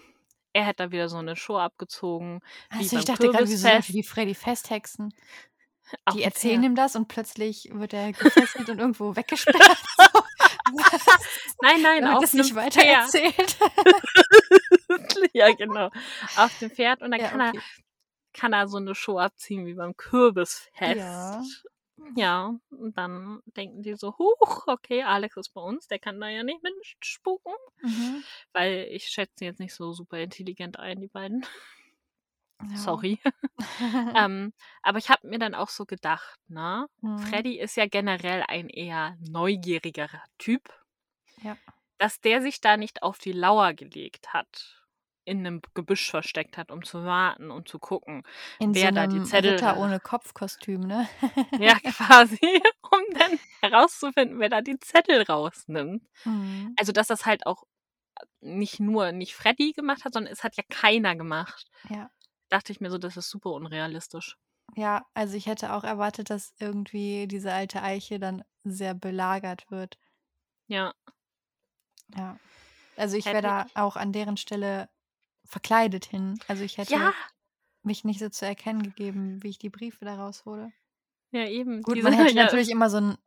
Er hätte da wieder so eine Show abgezogen. Wie Also ich dachte gerade, wieso die Freddy festhexen? <laughs> Auf Die erzählen ihm das und plötzlich wird er <laughs> gefesselt und irgendwo weggesperrt. <laughs> Nein, nein, Er auf das nicht weiter Pferd. erzählt. ja, genau. Auf dem Pferd und dann Ja, kann, er, okay. kann er so eine Show abziehen wie beim Kürbisfest. Ja. Ja, und dann denken die so, huch, okay, Alex ist bei uns, der kann da ja nicht mitspuken. Mhm. Weil ich schätze jetzt nicht so super intelligent ein, die beiden. Ja. Sorry. <laughs> <laughs> ähm, aber ich habe mir dann auch so gedacht, ne? Mhm. Freddy ist ja generell ein eher neugierigerer Typ. Ja. Dass der sich da nicht auf die Lauer gelegt hat, in einem Gebüsch versteckt hat, um zu warten und zu gucken, In so wer da die Zettel Ritter ohne Kopfkostüm, ne? Ja, <laughs> quasi, <laughs> um dann herauszufinden, wer da die Zettel rausnimmt. Mhm. Also, dass das halt auch nicht nur nicht Freddy gemacht hat, sondern es hat ja keiner gemacht. Ja. Dachte ich mir so, das ist super unrealistisch. Ja, also ich hätte auch erwartet, dass irgendwie diese alte Eiche dann sehr belagert wird. Ja, Ja. Also ich wäre da auch an deren Stelle verkleidet hin. Also ich hätte Ja, mich nicht so zu erkennen gegeben, wie ich die Briefe da raushole. ja, eben. Gut, man hätte ja, natürlich immer so einen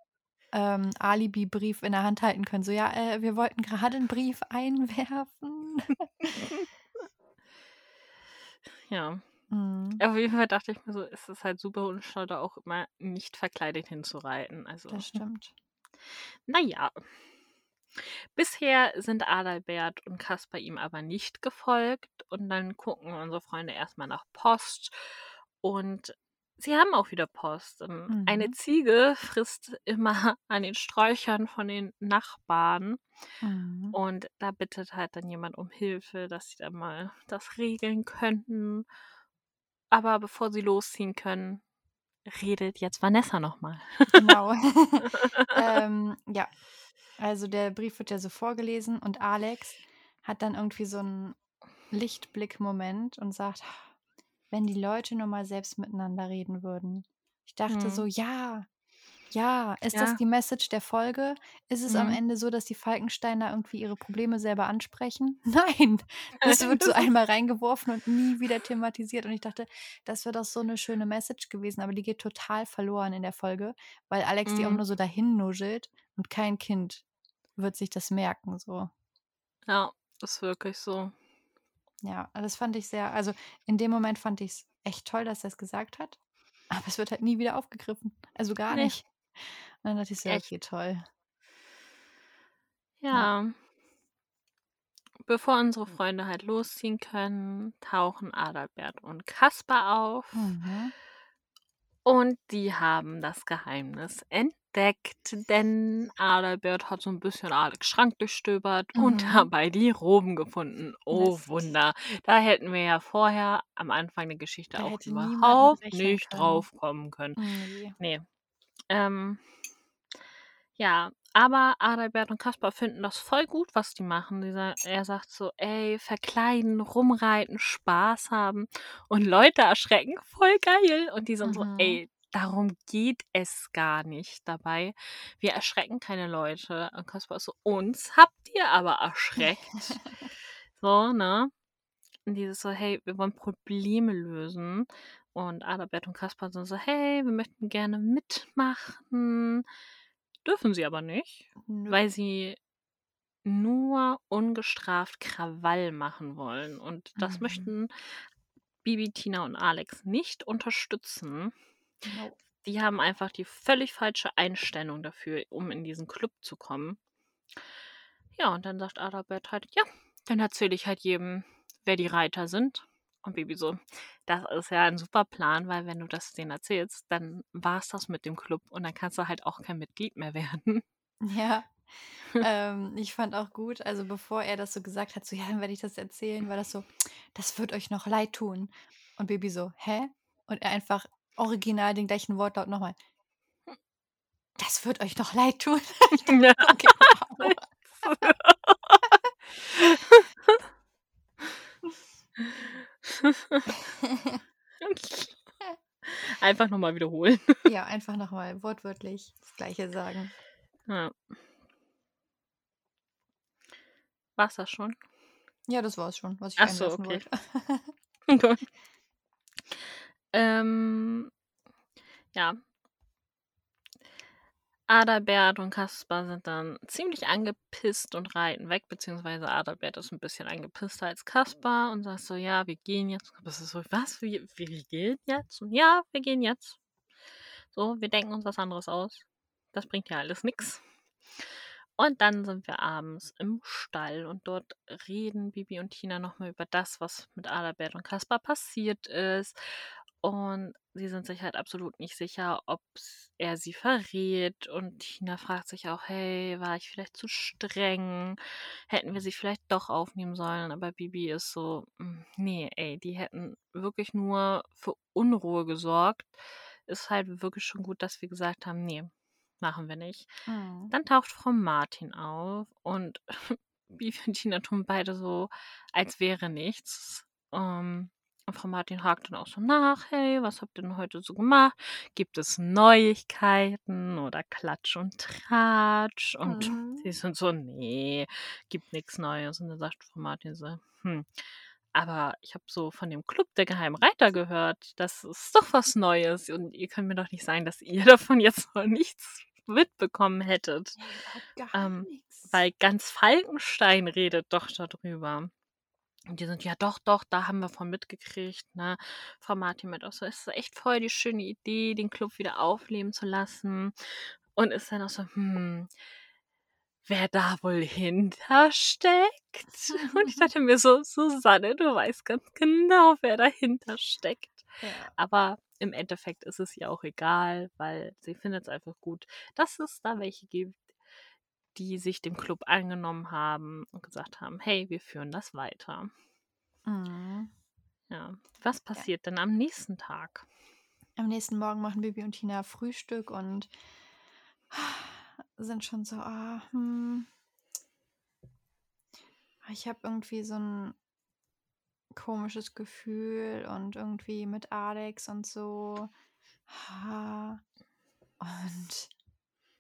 ähm, Alibi-Brief in der Hand halten können. So, ja, äh, wir wollten gerade einen Brief einwerfen. <laughs> ja. Mhm, Auf jeden Fall dachte ich mir so, es ist halt super unschlau, da auch immer nicht verkleidet hinzureiten. Also, das stimmt. naja. Bisher sind Adalbert und Kaspar ihm aber nicht gefolgt und dann gucken unsere Freunde erstmal nach Post und sie haben auch wieder Post. Ähm, Eine Mhm. Ziege frisst immer <laughs> an den Sträuchern von den Nachbarn Mhm. und da bittet halt dann jemand um Hilfe, dass sie dann mal das regeln könnten. Aber bevor sie losziehen können, redet jetzt Vanessa nochmal. Genau. <laughs> <laughs> ähm, ja, also der Brief wird ja so vorgelesen und Alex hat dann irgendwie so einen Lichtblick-Moment und sagt, wenn die Leute nur mal selbst miteinander reden würden. Ich dachte Hm. so, ja, ja, ist Ja. das die Message der Folge? Ist es am Mhm. Ende so, dass die Falkensteiner irgendwie ihre Probleme selber ansprechen? <laughs> Nein, das wird so einmal reingeworfen und nie wieder thematisiert. Und ich dachte, das wäre doch so eine schöne Message gewesen, aber die geht total verloren in der Folge, weil Alex die auch Mhm. nur so dahin nuschelt und kein Kind wird sich das merken. So. Ja, ist wirklich so. Ja, das fand ich sehr, also in dem Moment fand ich es echt toll, dass er es gesagt hat. Aber es wird halt nie wieder aufgegriffen. Also gar Nee. nicht. Und dann dachte ich so, Echt. okay, toll. Ja. Bevor unsere Freunde halt losziehen können, tauchen Adalbert und Kaspar auf. Mhm. Und die haben das Geheimnis entdeckt, denn Adalbert hat so ein bisschen Alex Schrank durchstöbert und Mhm. dabei die Roben gefunden. Oh Mist. Wunder. Da hätten wir ja vorher am Anfang der Geschichte Da auch überhaupt nicht können. drauf kommen können. Nee. Nee. Ähm, ja, aber Adalbert und Kaspar finden das voll gut, was die machen. Die er sagt so, ey, verkleiden, rumreiten, Spaß haben und Leute erschrecken, voll geil. Und die sind so, Mhm. ey, darum geht es gar nicht dabei. Wir erschrecken keine Leute. Und Kaspar ist so, uns habt ihr aber erschreckt. <laughs> so, ne? Und dieses so, hey, wir wollen Probleme lösen. Und Adalbert und Kaspar sind so, hey, wir möchten gerne mitmachen. Dürfen sie aber nicht, Nö. weil sie nur ungestraft Krawall machen wollen. Und das Mhm. möchten Bibi, Tina und Alex nicht unterstützen. No. Die haben einfach die völlig falsche Einstellung dafür, um in diesen Club zu kommen. Ja, und dann sagt Adalbert halt, ja, dann erzähle ich halt jedem, wer die Reiter sind. Und Bibi so, das ist ja ein super Plan, weil wenn du das denen erzählst, dann war es das mit dem Club und dann kannst du halt auch kein Mitglied mehr <laughs> werden. Ja. <laughs> ähm, ich fand auch gut, also bevor er das so gesagt hat, so ja, dann werde ich das erzählen, war das so, das wird euch noch leid tun. Und Baby so, hä? Und er einfach original den gleichen Wortlaut nochmal. Das wird euch noch leid tun. <laughs> <laughs> Ja. okay. <laughs> Einfach nochmal wiederholen. ja, einfach nochmal wortwörtlich das Gleiche sagen. Ja. War's das schon? Ja, das war's schon, was ich Ach so, okay. wollte. Gut. Ähm, ja. Adalbert und Kaspar sind dann ziemlich angepisst und reiten weg, beziehungsweise Adalbert ist ein bisschen angepisster als Kaspar und sagt so, ja, wir gehen jetzt. Das ist so, was? Wir, wir wir gehen jetzt? Und ja, wir gehen jetzt. So, wir denken uns was anderes aus. Das bringt ja alles nichts. Und dann sind wir abends im Stall und dort reden Bibi und Tina nochmal über das, was mit Adalbert und Kaspar passiert ist. Und sie sind sich halt absolut nicht sicher, ob er sie verrät. Und Tina fragt sich auch, hey, war ich vielleicht zu streng? Hätten wir sie vielleicht doch aufnehmen sollen? Aber Bibi ist so, "Mm, nee, ey, die hätten wirklich nur für Unruhe gesorgt. Ist halt wirklich schon gut, dass wir gesagt haben, nee, machen wir nicht. Mhm. Dann taucht Frau Martin auf und <laughs> Bibi und Tina tun beide so, als wäre nichts. Ähm, und Frau Martin hakt dann auch so nach, hey, was habt ihr denn heute so gemacht? Gibt es Neuigkeiten oder Klatsch und Tratsch? Und Mhm. sie sind so, nee, gibt nichts Neues. Und dann sagt Frau Martin so, hm, aber ich habe so von dem Club der Geheimen Reiter gehört. Das ist doch was Neues. Und ihr könnt mir doch nicht sagen, dass ihr <laughs> davon jetzt noch nichts mitbekommen hättet. Ja, Ähm. Weil ganz Falkenstein redet doch darüber. Und die sind, ja doch, doch, da haben wir von mitgekriegt, ne? Frau Martin mit auch so, es ist echt voll die schöne Idee, den Club wieder aufleben zu lassen. Und ist dann auch so, hm, wer da wohl hintersteckt. <laughs> Und ich dachte mir so, Susanne, du weißt ganz genau, wer dahinter steckt. Ja. Aber im Endeffekt ist es ihr auch egal, weil sie findet es einfach gut, dass es da welche gibt, die sich dem Club angenommen haben und gesagt haben, hey, wir führen das weiter. Mhm. Ja. Was passiert denn am nächsten Tag? Am nächsten Morgen machen Bibi und Tina Frühstück und sind schon so, ah, hm. Ich habe irgendwie so ein komisches Gefühl und irgendwie mit Alex und so. Ah. Und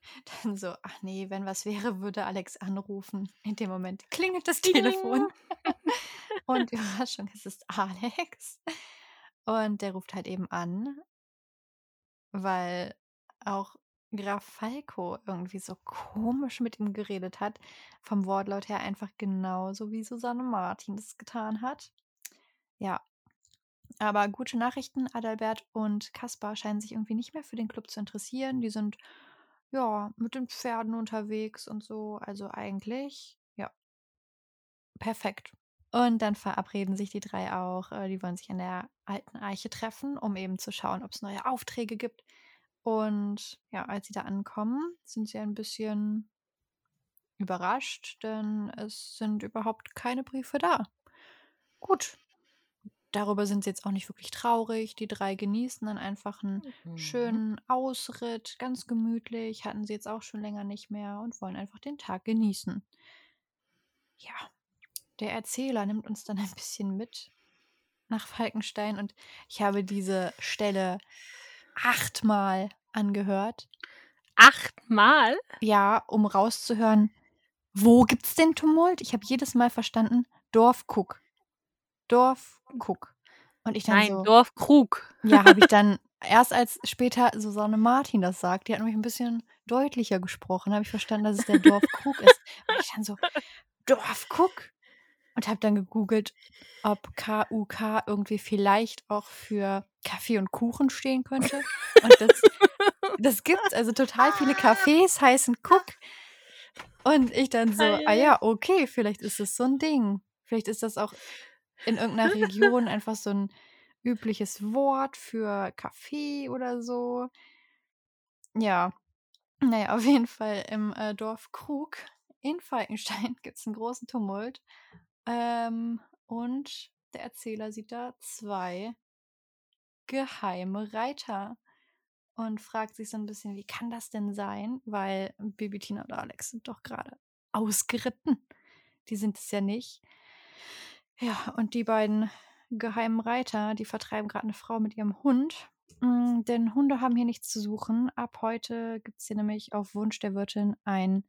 <laughs> dann so, ach nee, wenn was wäre, würde Alex anrufen. In dem Moment klingelt das Telefon. <laughs> und Überraschung, es ist Alex. Und der ruft halt eben an, weil auch Graf Falco irgendwie so komisch mit ihm geredet hat. Vom Wortlaut her einfach genauso wie Susanne Martin das getan hat. Ja. Aber gute Nachrichten, Adalbert und Kaspar scheinen sich irgendwie nicht mehr für den Club zu interessieren. Die sind ja mit den Pferden unterwegs und so. Also eigentlich, ja, perfekt. Und dann verabreden sich die drei auch. äh, Die wollen sich an der alten Eiche treffen, um eben zu schauen, ob es neue Aufträge gibt. Und ja, als sie da ankommen, sind sie ein bisschen überrascht, denn es sind überhaupt keine Briefe da. Gut. Darüber sind sie jetzt auch nicht wirklich traurig. Die drei genießen dann einfach einen Mhm. schönen Ausritt, ganz gemütlich. Hatten sie jetzt auch schon länger nicht mehr und wollen einfach den Tag genießen. Ja, der Erzähler nimmt uns dann <laughs> ein bisschen mit nach Falkenstein und ich habe diese Stelle achtmal angehört. Achtmal? Ja, um rauszuhören, wo gibt's den Tumult? Ich habe jedes Mal verstanden, Dorfkuck. Dorfkuck. Und ich dann Nein, so, Dorfkrug. ja, habe ich <laughs> dann erst als später Susanne Martin das sagt, die hat nämlich ein bisschen deutlicher gesprochen, habe ich verstanden, dass es der Dorfkrug ist. Und ich dann so, Dorfkuck? Und habe dann gegoogelt, ob KUK irgendwie vielleicht auch für Kaffee und Kuchen stehen könnte. Und das, das gibt's. Also total viele Cafés heißen Cook. Und ich dann so, ah ja, okay, vielleicht ist es so ein Ding. Vielleicht ist das auch in irgendeiner Region einfach so ein übliches Wort für Kaffee oder so. Ja. Naja, auf jeden Fall im äh, Dorf Krug in Falkenstein <laughs> gibt es einen großen Tumult. Ähm, und der Erzähler sieht da zwei geheime Reiter und fragt sich so ein bisschen, wie kann das denn sein? Weil Bibi, Tina und Alex sind doch gerade ausgeritten. Die sind es ja nicht. Ja, und die beiden geheimen Reiter, die vertreiben gerade eine Frau mit ihrem Hund. Mm, denn Hunde haben hier nichts zu suchen. Ab heute gibt es hier nämlich auf Wunsch der Wirtin ein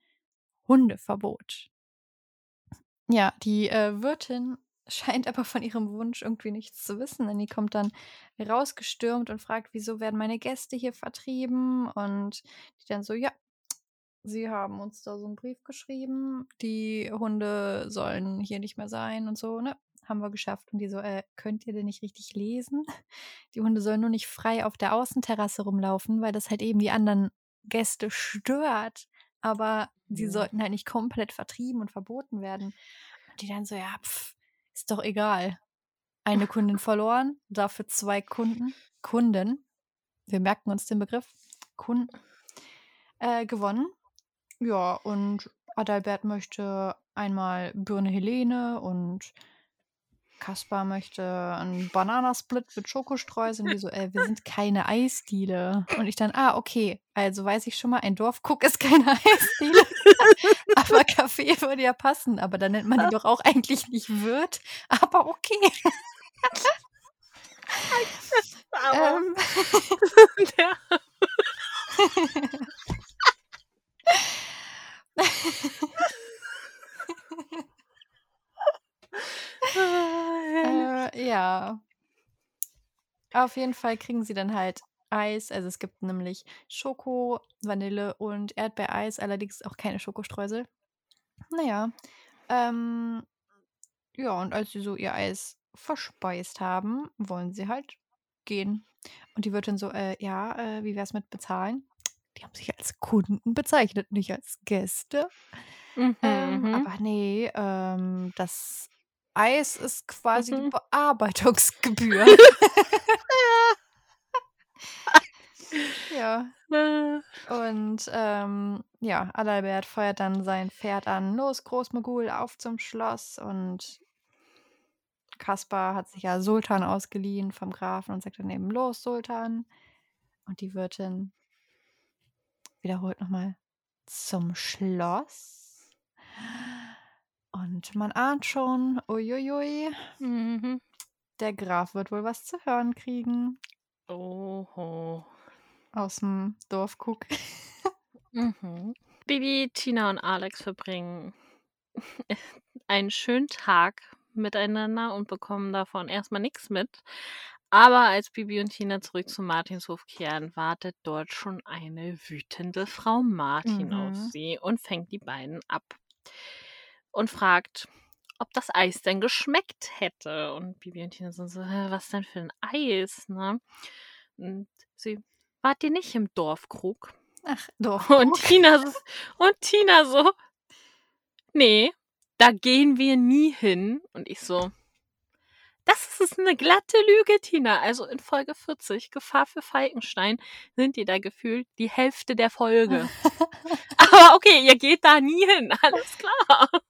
Hundeverbot. Ja, die äh, Wirtin <laughs> scheint aber von ihrem Wunsch irgendwie nichts zu wissen, denn die kommt dann rausgestürmt und fragt, wieso werden meine Gäste hier vertrieben? Und die dann so, ja, sie haben uns da so einen Brief geschrieben, die Hunde sollen hier nicht mehr sein und so, ne? Haben wir geschafft. Und die so, äh, könnt ihr denn nicht richtig lesen? Die Hunde sollen nur nicht frei auf der Außenterrasse rumlaufen, weil das halt eben die anderen Gäste stört. Aber sie Ja. sollten halt nicht komplett vertrieben und verboten werden. Und die dann so, ja, pff, ist doch egal. Eine Kundin <laughs> verloren, dafür zwei Kunden, Kunden, wir merken uns den Begriff, Kunden, äh, gewonnen. Ja, und Adalbert möchte einmal Birne Helene und Kaspar möchte einen Bananasplit mit Schokostreuseln. Die so, äh, wir <laughs> sind keine Eisdiele. Und ich dann, ah, okay. Also weiß ich schon mal, ein Dorfkuck ist keine <laughs> Eisdiele. <laughs> aber Kaffee würde ja passen. Aber dann nennt man die doch auch eigentlich nicht Wirt. Aber okay. Aber Ähm, äh, ja. Auf jeden Fall kriegen sie dann halt Eis. Also es gibt nämlich Schoko, Vanille und Erdbeereis, allerdings auch keine Schokostreusel. Naja. Ähm, ja, und als sie so ihr Eis verspeist haben, wollen sie halt gehen. Und die Wirtin so, äh, ja, äh, wie wär's mit bezahlen? Die haben sich als Kunden bezeichnet, nicht als Gäste. Mhm, Ähm, mhm. aber ne, ähm, das Eis ist quasi die Mhm. Bearbeitungsgebühr. <laughs> <laughs> Ja. Und, ähm, ja, Adalbert feuert dann sein Pferd an: „Los, Großmogul, auf zum Schloss!“ Und Kaspar hat sich ja Sultan ausgeliehen vom Grafen und sagt dann eben: „Los, Sultan!“ Und die Wirtin wiederholt noch mal: „Zum Schloss?“ Und man ahnt schon, ui ui ui Mhm. der Graf wird wohl was zu hören kriegen Oho. aus'm Dorfkrug. Mhm. Bibi, Tina und Alex verbringen <laughs> einen schönen Tag miteinander und bekommen davon erst mal nix mit. Aber als Bibi und Tina zurück zum Martinshof kehren, wartet dort schon eine wütende Frau Martin auf Mhm. sie und fängt die beiden ab und fragt, ob das Eis denn geschmeckt hätte. Und Bibi und Tina sind so: „Hä, was denn für 'n Eis“, ne? Und sie: „Wart ihr nicht im Dorfkrug?“ Ach, <laughs> Und Dorfkrug. Tina und Tina so: „Ne, da gehen wir nie hin.“ Und ich so: „Das ist 'ne glatte Lüge, Tina.“ Also, in Folge 40, Gefahr für Falkenstein, sind die da gefühlt die Hälfte der Folge. <laughs> Aber okay, ihr geht da nie hin, alles klar. <laughs>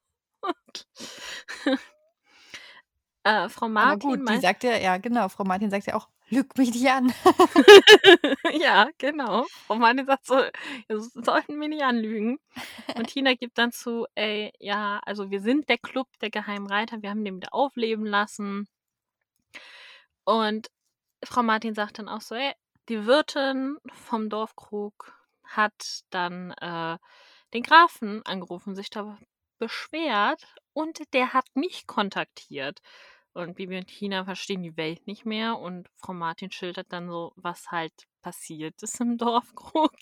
Äh, Frau Aber Martin gut, die sagt ja ja, genau, Frau Martin sagt ja auch: „Lüg mich nicht an.“ <laughs> Ja, genau. Frau Martin sagt so: „Sie sollten mich nicht anlügen.“ Und Tina gibt dann zu: „Ey, ja, also wir sind der Klub der Geheimen Reiter, wir haben den wieder aufleben lassen.“ Und Frau Martin sagt dann auch so: „Ey, die Wirtin vom Dorfkrug hat dann, äh, den Grafen angerufen, sich da beschwert und der hat mich kontaktiert.“ Und Bibi und Tina verstehen die Welt nicht mehr und Frau Martin schildert dann so, was halt passiert ist im <laughs> Dorfkrug.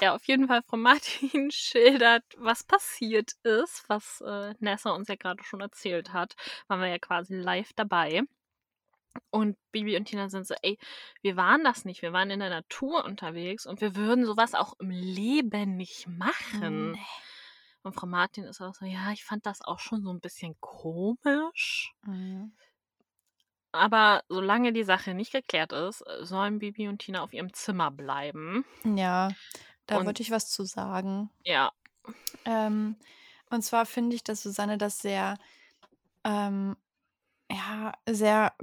Ja, auf jeden Fall, Frau Martin <laughs> schildert, was passiert ist, was, äh, Nessa uns ja grade schon erzählt hat. Waren wir ja quasi live dabei. Und Bibi und Tina sind so: „Ey, wir waren das nicht. Wir waren in der Natur unterwegs und wir würden so was auch im Leben nicht machen.“ Ne. Und Frau Martin ist auch so: „Ja, ich fand das auch schon so 'n bisschen komisch.“ Mhm. Aber solange die Sache nicht geklärt ist, sollen Bibi und Tina auf ihrem Zimmer bleiben. Ja, da Und wollte ich was zu sagen. Ja. Ähm, und zwar finde ich, dass Susanne das sehr, ähm, ja, sehr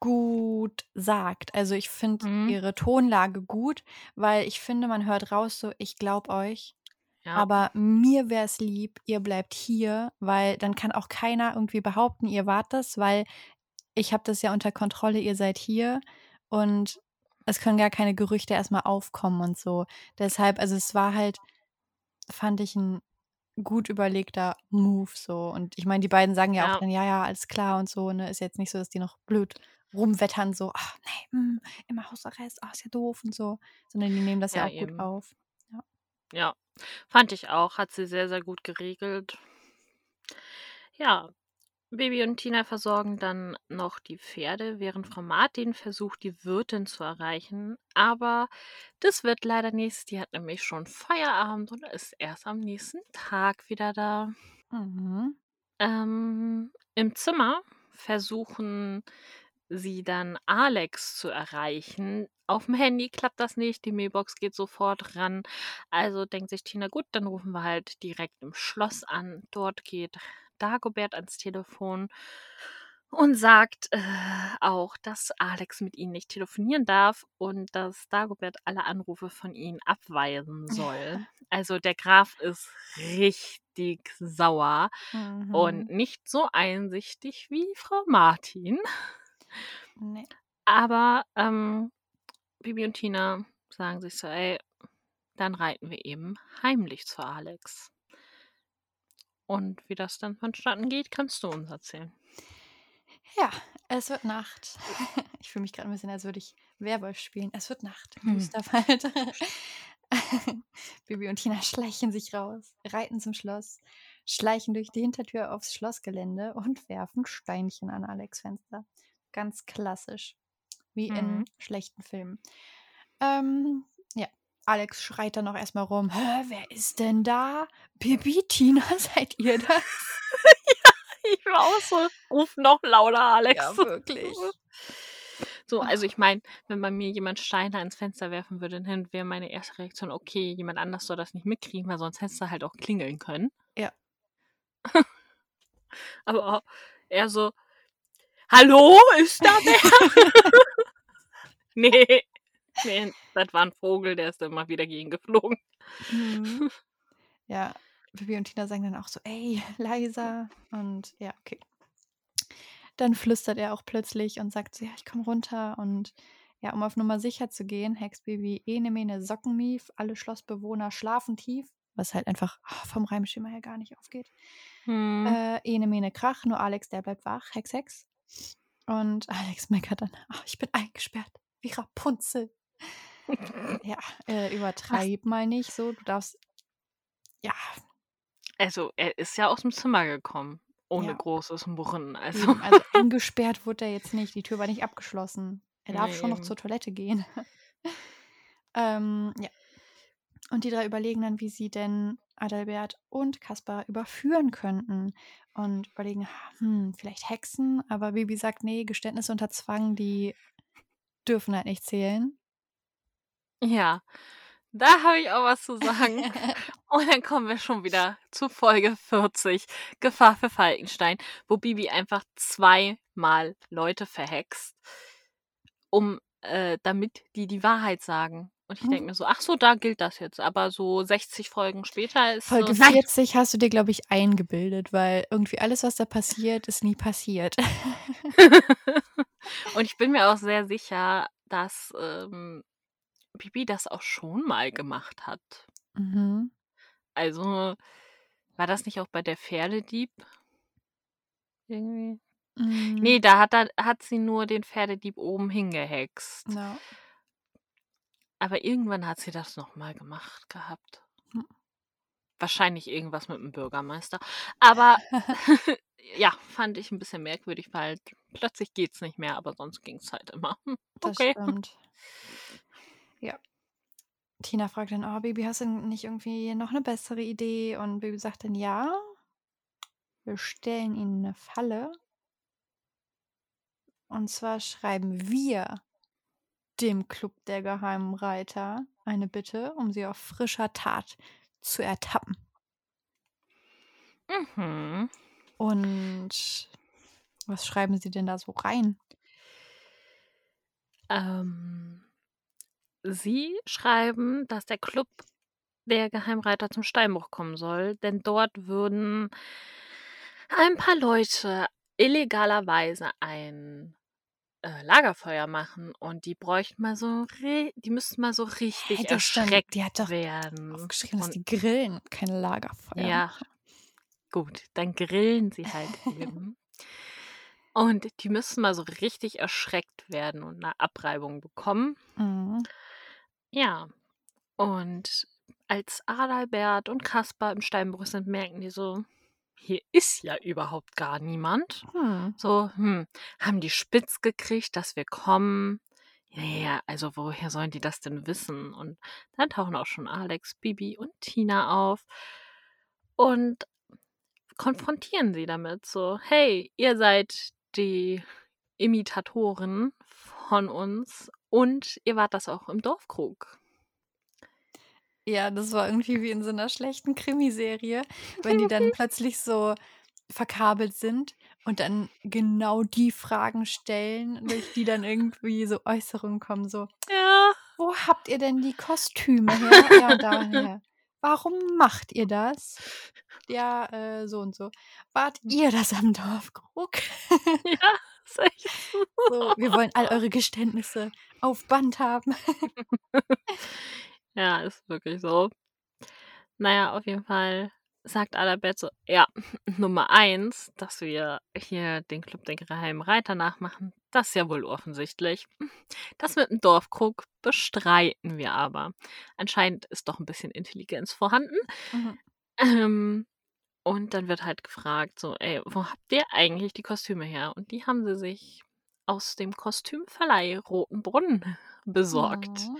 gut sagt. Also, ich finde Mhm. ihre Tonlage gut, weil ich finde, man hört raus so: „Ich glaube euch, Ja. aber mir wäre es lieb, ihr bleibt hier, weil dann kann auch keiner irgendwie behaupten, ihr wart das, weil ich habe das ja unter Kontrolle, ihr seid hier und es können gar keine Gerüchte erst mal aufkommen und so.“ Deshalb also, es war halt, fand ich 'n gut überlegter Move so. Und ich meine, die beiden sagen ja auch Ja. dann: „Ja, ja, alles klar“ und so, ne? Ist jetzt nicht so, dass die noch blöd rumwettern, so: „Ach ne, hm, immer Hausarrest, ah, ist ja doof“ und so, sondern die nehmen das ja Ja, auch gut eben. auf. Ja. Ja, fand ich auch, hat sie sehr, sehr gut geregelt. Ja, Bibi und Tina versorgen dann noch die Pferde, während Frau Martin versucht, die Wirtin zu erreichen. Aber das wird leider nichts. Die hat nämlich schon Feierabend und ist erst am nächsten Tag wieder da. Mhm. Ähm, im Zimmer versuchen sie dann Alex zu erreichen. Auf'm Handy klappt das nicht, die Mailbox geht sofort ran. Also denkt sich Tina: „Gut, dann rufen wir halt direkt im Schloss an.“ Dort geht Dagobert ans Telefon und sagt, äh, auch, dass Alex mit ihnen nicht telefonieren darf und dass Dagobert alle Anrufe von ihnen abweisen soll. <laughs> Also, der Graf ist richtig sauer und Mhm. nicht so einsichtig wie Frau Martin. Ne. Aber, ähm, Bibi und Tina sagen sich so: „Ey, dann reiten wir eben heimlich zu Alex.“ Und wie das dann vonstatten geht, kannst du uns erzählen. Ja, es wird Nacht. <laughs> Ich fühle mich grad 'n bisschen, als würde ich Werwolf spielen. Es wird Nacht Mhm. Düsterwald. <laughs> Bibi und Tina schleichen sich raus, reiten zum Schloss, schleichen durch die Hintertür aufs Schlossgelände und werfen Steinchen an Alex' Fenster. Ganz klassisch, wie Mhm. in schlechten Filmen. Ähm. Alex schreit dann auch erstmal rum: „Hä, wer ist denn da? Bibi, Tina, <laughs> seid ihr das?“ <laughs> Ja, ich war auch so: „Ruf noch lauter, Alex.“ Ja, wirklich. <laughs> So, also ich meine, wenn bei mir jemand Steine ans Fenster werfen würde, dann wäre meine erste Reaktion: „Okay, jemand anders soll das nicht mitkriegen, weil sonst hättest du halt auch klingeln können.“ Ja. Aber er so: „Hallo, ist da wer?“ Ne, ne, das war 'n Vogel, der ist immer wieder gegen geflogen. Mhm. <laughs> Ja, Bibi und Tina sagen dann auch so: „Ey, <laughs> leiser.“ Und ja, okay. Dann flüstert er auch plötzlich und sagt so: „Ja, ich komme runter.“ Und ja, um auf Nummer sicher zu gehen, hext Bibi Ene Mene Sockenmief, alle Schlossbewohner schlafen tief, was halt einfach ah, vom Reimschema her gar nicht aufgeht. Mhm. Äh, Ene Mene Krach, nur Alex, der bleibt wach, Hex Hex. Und <laughs> Alex meckert dann: „Ach, ich bin eingesperrt wie Rapunzel.“ Ja, äh, übertreib mal nicht so. Du darfst ja, Also, er ist ja aus'm Zimmer gekommen, ohne Ja. großes Murren, also also eingesperrt wurde er jetzt nicht. Die Tür war nicht abgeschlossen. <laughs> Er darf Ne, schon noch eben. zur Toilette gehen. <laughs> Ähm, ja. Und die 3 überlegen dann, wie sie denn Adalbert und Kaspar überführen könnten und überlegen: „Hm, vielleicht Hexen?“ Aber Bibi sagt: „Ne, Geständnisse unter Zwang, die dürfen halt nicht zählen.“ Ja, da habe ich auch was zu sagen. <laughs> Und dann kommen wir schon wieder zu Folge 40, Gefahr für Falkenstein, wo Bibi einfach zweimal Leute verhext, um äh, damit die die Wahrheit sagen. Und ich denke Mhm. mir so: „Ach so, da gilt das jetzt.“ Aber so 60 Folgen später ist so: Folge <laughs> „Nein!“ 40 hast du dir, glaube ich, eingebildet, weil irgendwie alles, was da passiert, ist nie passiert. <laughs> Und ich bin mir auch sehr sicher, dass, ähm, Bibi das auch schon mal gemacht hat. Mhm. Also, war das nicht auch bei der Pferdedieb? Irgendwie? Hm. Ne, da hat er hat sie nur den Pferdedieb oben hingehext. Ja. Aber irgendwann hat sie das noch mal gemacht gehabt. Hm. Wahrscheinlich irgendwas mit 'm Bürgermeister. Aber <laughs> <laughs> ja, fand ich 'n bisschen merkwürdig, weil plötzlich geht's nicht mehr, aber sonst ging's halt immer. <laughs> Das okay. stimmt. Ja. Tina fragt dann: „Oh, Bibi, hast du nicht irgendwie noch 'ne bessere Idee?“ Und Bibi sagt dann: „Ja. Wir stellen ihnen 'ne Falle.“ Und zwar schreiben wir dem Club der Geheimen Reiter eine Bitte, um sie auf frischer Tat zu ertappen. Mhm. Und was schreiben sie denn da so rein? Ähm, sie schreiben, dass der Club der Geheimreiter zum Steinbruch kommen soll, denn dort würden ein paar Leute illegalerweise ein, äh, Lagerfeuer machen und die bräuchten mal so die müssten mal so Hä, richtig stand erschreckt die hat doch werden. aufgeschrieben, dass Und die grillen, kein Lagerfeuer Ja, machen. gut, dann grillen sie halt eben. Und die müssen mal so richtig erschreckt werden und 'ne Abreibung bekommen. Mhm. Ja, und als Adalbert und Kaspar im Steinbruch sind, merken die so: „Hier ist ja überhaupt gar niemand.“ Hm. So: „Hm, haben die spitz gekriegt, dass wir kommen? Ja, ja, also woher sollen die das denn wissen?“ Und dann tauchen auch schon Alex, Bibi und Tina auf und konfrontieren sie damit so: „Hey, ihr seid die Imitatoren von uns und ihr wart das auch im Dorfkrug.“ Ja, das war irgendwie wie in so 'ner schlechten Krimiserie, wenn die dann <laughs> plötzlich so verkabelt sind und dann genau die Fragen stellen, durch die dann irgendwie so Äußerungen kommen, so: Ja. „Wo habt ihr denn die Kostüme her?“ <laughs> „Ja, daher.“ „Warum macht ihr das?“ „Ja, äh, so und so.“ „Wart ihr das am Dorfkrug?“ Ja, ist echt so. So: „Wir wollen all eure Geständnisse auf Band haben.“ Ja, ist wirklich so. Na ja, auf jeden Fall sagt Adalbert so: „Ja, <laughs> Nummer 1, dass wir hier den Club der Geheimen Reiter nachmachen, das ist ja wohl offensichtlich. <laughs> Das mit 'm Dorfkrug bestreiten wir aber. Anscheinend ist doch 'n bisschen Intelligenz vorhanden.“ Mhm. Ähm, und dann wird halt gefragt so: „Ey, wo habt ihr eigentlich die Kostüme her?“ Und die haben sie sich aus dem Kostümverleih Rotenbrunn <laughs> besorgt. Mhm.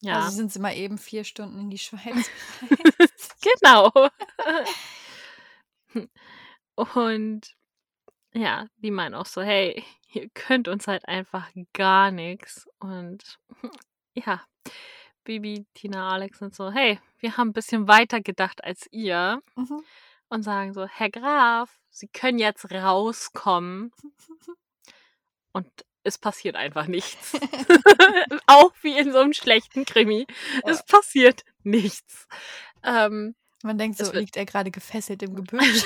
Ja. Also sind sie mal eben vier Stunden in die Schweiz. <laughs> Genau. <laughs> Und ja, die meinen auch so, hey, ihr könnt uns halt einfach gar nichts. Und ja, Bibi, Tina, Alex sind so, hey, wir haben ein bisschen weiter gedacht als ihr. Mhm. Und sagen so, Herr Graf, Sie können jetzt rauskommen. Und es passiert einfach nichts. <laughs> <laughs> auch wie in so einem schlechten Krimi. Ja. Es passiert nichts. Ähm, Man denkt so, liegt er gerade gefesselt im <laughs> Gebüsch?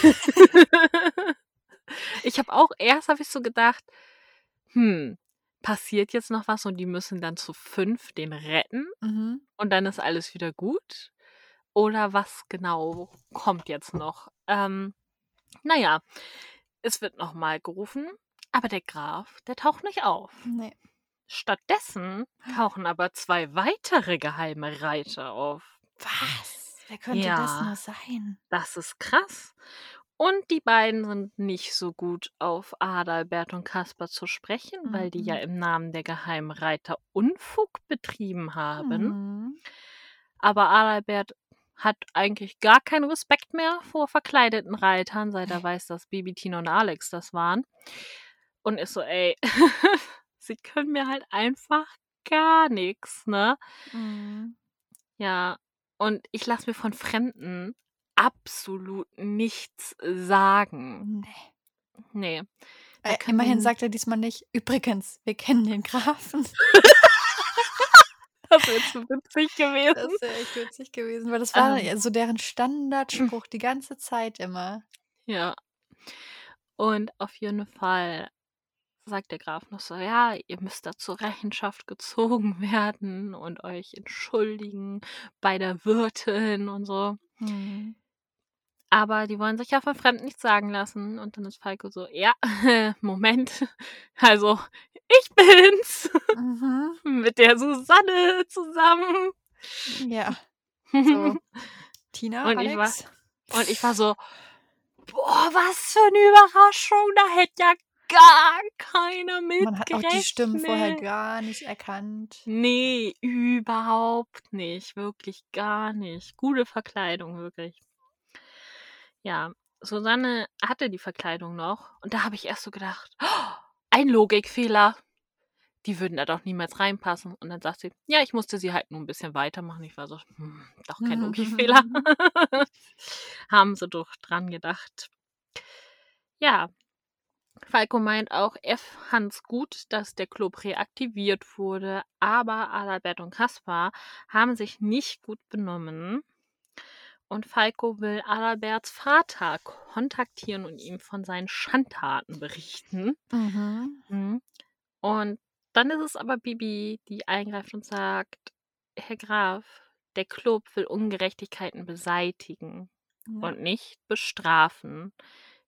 ich habe auch erst habe ich so gedacht, hm, passiert jetzt noch was und die müssen dann zu fünf den retten mhm. und dann ist alles wieder gut? Oder was genau kommt jetzt noch? Ähm, naja, es wird nochmal gerufen, aber der Graf, der taucht nicht auf. Nee. Stattdessen tauchen aber zwei weitere geheime Reiter auf. Was? Wer könnte Ja. das nur sein? Das ist krass. Und die beiden sind nicht so gut auf Adalbert und Kaspar zu sprechen, weil die ja Mhm. im Namen der geheimen Reiter Unfug betrieben haben. Mhm. Aber Adalbert hat eigentlich gar keinen Respekt mehr vor verkleideten Reitern, seit er weiß, dass Bibi, Tina und Alex das waren. Und ist so, ey, <laughs> sie können mir halt einfach gar nichts, ne? Mhm. Ja, und ich lasse mir von Fremden absolut nichts sagen. Nee. Nee. Äh, immerhin sagt er diesmal nicht, übrigens, wir kennen den Grafen. <laughs> Das wäre zu witzig gewesen. Das wäre echt witzig gewesen, weil das war Ähm. so deren Standardspruch <clears throat> die ganze Zeit immer. Ja. Und auf jeden Fall sagt der Graf noch so, ja, ihr müsst da zur Rechenschaft gezogen werden und euch entschuldigen bei der Wirtin und so. Mhm. Aber die wollen sich ja von Fremden nichts sagen lassen. Und dann ist Falco so, ja, <laughs> Moment. <laughs> Also, ich bin's. Mhm. <laughs> Mit der Susanne zusammen. Ja, so. Tina, Und ich war- Alex? Und ich war so, boah, was für eine Überraschung. Da hätte ja gar keiner mit Man hat auch die Stimmen vorher gar nicht erkannt. Nee, überhaupt nicht. Wirklich gar nicht. Gute Verkleidung, wirklich. Ja, Susanne hatte die Verkleidung noch. Und da habe ich erst so gedacht, oh, <gasps> ein Logikfehler. Die würden da doch niemals reinpassen. Und dann sagt sie, ja, ich musste sie halt nur ein bisschen weitermachen. Ich war so, hm, doch kein Logikfehler. <laughs> <laughs> Haben sie doch dran gedacht. Ja. Falco meint auch, er fand's gut, dass der Club reaktiviert wurde, aber Adalbert und Kaspar haben sich nicht gut benommen. Und Falco will Adalberts Vater kontaktieren und ihm von seinen Schandtaten berichten. Mhm. Mhm. Und dann ist es aber Bibi, die eingreift und sagt, Herr Graf, der Club will Ungerechtigkeiten beseitigen Ja. und nicht bestrafen.